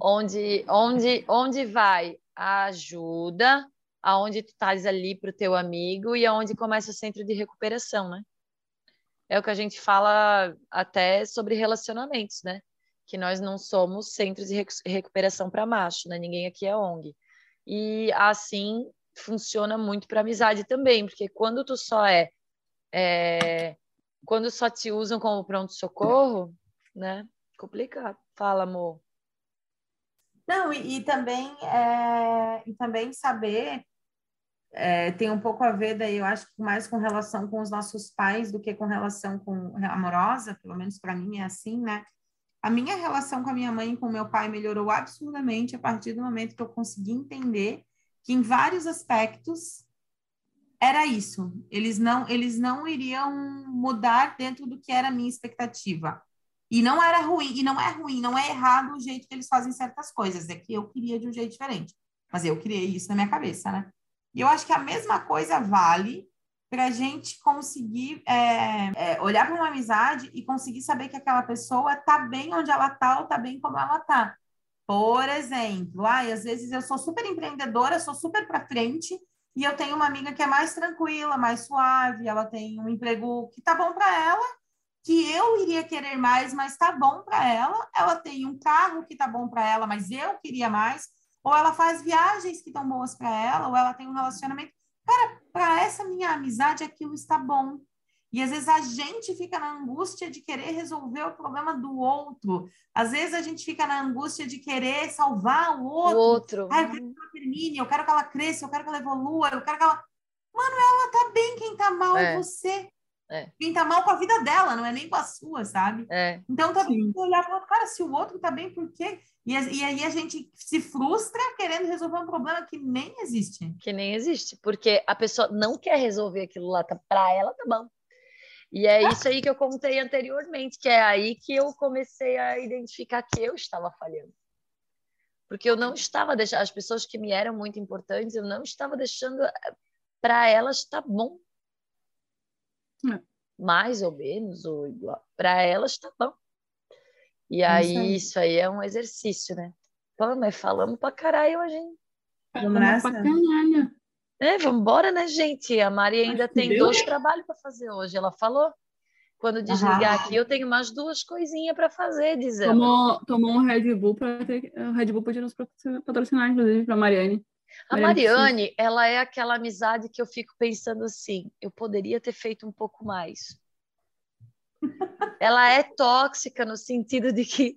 onde, onde, onde vai a ajuda, aonde tu estás ali para o teu amigo e aonde começa o centro de recuperação, né? É o que a gente fala até sobre relacionamentos, né? Que nós não somos centros de recuperação para macho, né? Ninguém aqui é ONG. E assim funciona muito para amizade também, porque quando tu só é, é quando só te usam como pronto socorro, né? Complicado. Fala, amor. Não, e, e também é, e também saber é, tem um pouco a ver daí, eu acho mais com relação com os nossos pais do que com relação com amorosa, pelo menos para mim é assim, né? A minha relação com a minha mãe e com meu pai melhorou absurdamente a partir do momento que eu consegui entender que em vários aspectos era isso. Eles não, eles não iriam mudar dentro do que era a minha expectativa. E não era ruim, e não é ruim, não é errado o jeito que eles fazem certas coisas, é que eu queria de um jeito diferente. Mas eu criei isso na minha cabeça, né? E eu acho que a mesma coisa vale para a gente conseguir é, é, olhar para uma amizade e conseguir saber que aquela pessoa está bem onde ela está ou está bem como ela está. Por exemplo, ai, às vezes eu sou super empreendedora, sou super para frente e eu tenho uma amiga que é mais tranquila, mais suave, ela tem um emprego que tá bom para ela, que eu iria querer mais, mas tá bom para ela. Ela tem um carro que tá bom para ela, mas eu queria mais ou ela faz viagens que estão boas para ela, ou ela tem um relacionamento. Cara, para essa minha amizade aquilo está bom. E às vezes a gente fica na angústia de querer resolver o problema do outro. Às vezes a gente fica na angústia de querer salvar o outro. O outro. Ah, eu quero que ela termine, eu quero que ela cresça, eu quero que ela evolua, eu quero que ela. Mano, ela tá bem, quem tá mal é, é você. É. Quem tá mal com a vida dela, não é nem com a sua, sabe? É. Então tá bem olhar falar, cara, se o outro tá bem, por quê? E, e aí a gente se frustra querendo resolver um problema que nem existe. Que nem existe, porque a pessoa não quer resolver aquilo lá, tá, para ela tá bom. E é isso aí que eu contei anteriormente, que é aí que eu comecei a identificar que eu estava falhando. Porque eu não estava deixando, as pessoas que me eram muito importantes, eu não estava deixando eh, para elas tá bom. É. Mais ou menos, ou igual. Para elas tá bom. E aí, isso aí é um exercício, né? Pô, mas falamos pra caralho hoje, hein? Falamos pra caralho. É, vamos embora, né, gente? A Mari ainda tem deu, dois né? trabalhos para fazer hoje. Ela falou. Quando desligar aqui, eu tenho mais duas coisinhas para fazer, dizendo. Tomou, tomou um Red Bull para ter. O Red Bull podia nos patrocinar, inclusive, para Mariane. A Mariane, ela é aquela amizade que eu fico pensando assim: eu poderia ter feito um pouco mais ela é tóxica no sentido de que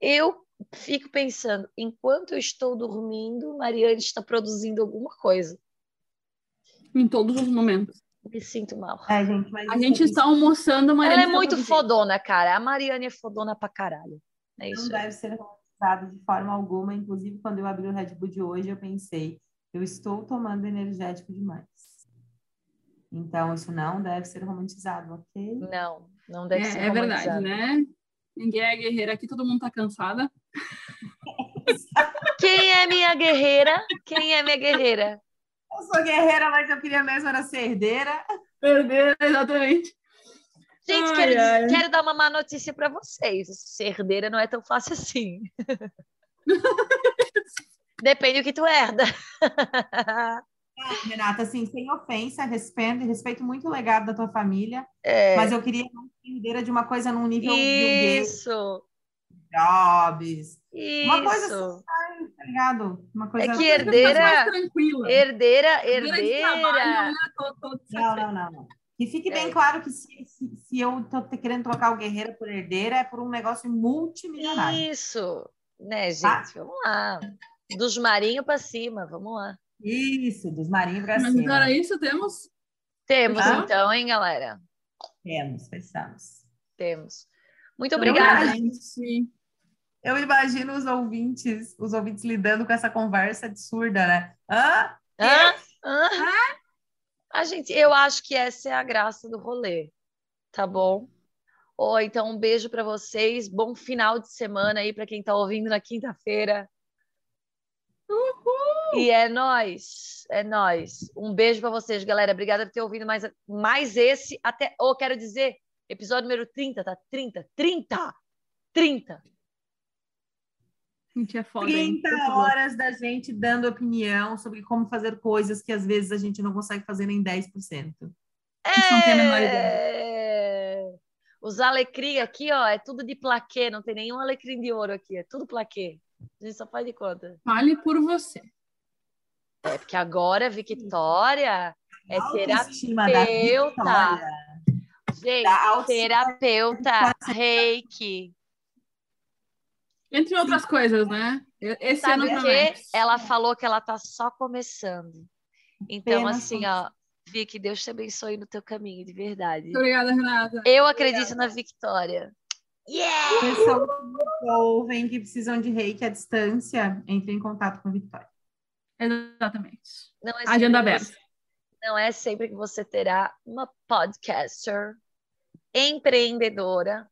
eu fico pensando, enquanto eu estou dormindo, Mariane está produzindo alguma coisa. Em todos os momentos. Me sinto mal. É, gente, a gente está almoçando, Mariane. Ela é muito fodona, cara. A Mariane é fodona pra caralho. É isso Não deve ser romantizado de forma alguma. Inclusive, quando eu abri o Red Bull de hoje, eu pensei, eu estou tomando energético demais. Então, isso não deve ser romantizado, ok? Não, não deve é, ser É verdade, né? Ninguém é guerreira aqui, todo mundo tá cansada. Quem é minha guerreira? Quem é minha guerreira? Eu sou guerreira, mas eu queria mesmo era ser herdeira. Herdeira, exatamente. Gente, ai, quero, ai. quero dar uma má notícia para vocês. Ser herdeira não é tão fácil assim. Depende do que tu herda. Renata, assim, sem ofensa, respeito, respeito muito o legado da tua família, é. mas eu queria uma herdeira de uma coisa num nível Isso. Jobs. Isso. Uma coisa assim, tá ligado? Uma coisa é que herdeira, herdeira, herdeira. Né? Não, não, não. E fique bem é. claro que se, se, se eu tô querendo trocar o guerreiro por herdeira, é por um negócio multimilionário. Isso, né, tá? gente? Vamos lá. Dos marinhos para cima, vamos lá. Isso, dos marinhos para cima. Mas para isso temos? Temos, ah? então, hein, galera? Temos, fechamos. Temos. Muito obrigada. Gente. Eu imagino os ouvintes, os ouvintes lidando com essa conversa absurda, né? Hã? Hã? Hã? A gente, eu acho que essa é a graça do rolê, tá bom? Oh, então, um beijo para vocês. Bom final de semana aí para quem está ouvindo na quinta-feira. E é nós, é nós. Um beijo para vocês, galera. Obrigada por ter ouvido mais, mais esse. Até, ou oh, quero dizer, episódio número 30, tá? 30, 30, 30. Gente, é foda, 30 hein? horas da gente dando opinião sobre como fazer coisas que às vezes a gente não consegue fazer nem 10%. É... Não tem a menor ideia. Os alecrim aqui, ó, é tudo de plaquê, não tem nenhum alecrim de ouro aqui, é tudo plaquê. A gente só faz de conta. Fale por você. É, porque agora Victoria é terapeuta. Gente, terapeuta, reiki. Entre outras coisas, né? Esse Sabe ano que ela falou que ela tá só começando. Então, Pena assim, ó, Vicky, Deus te abençoe no teu caminho, de verdade. Obrigada, Renata. Eu acredito Obrigada. na Victoria. Yeah! Pessoal que ouvem que precisam de reiki à distância, entre em contato com a Victoria. Exatamente. Não é Agenda aberta. Não é sempre que você terá uma podcaster, empreendedora,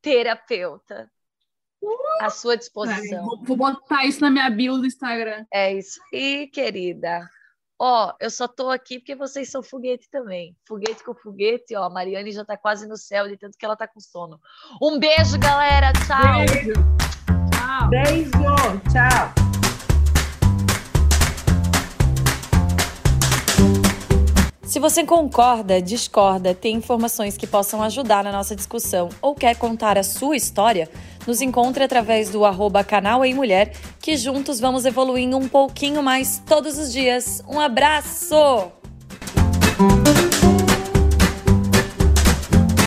terapeuta à sua disposição. Vou, vou botar isso na minha bio do Instagram. É isso aí, querida. Ó, eu só tô aqui porque vocês são foguete também. Foguete com foguete, ó. A Mariane já tá quase no céu, de tanto que ela tá com sono. Um beijo, galera. Tchau. Beijo. Tchau. Beijo. Tchau. Se você concorda, discorda, tem informações que possam ajudar na nossa discussão ou quer contar a sua história, nos encontre através do arroba canal em mulher, que juntos vamos evoluindo um pouquinho mais todos os dias. Um abraço!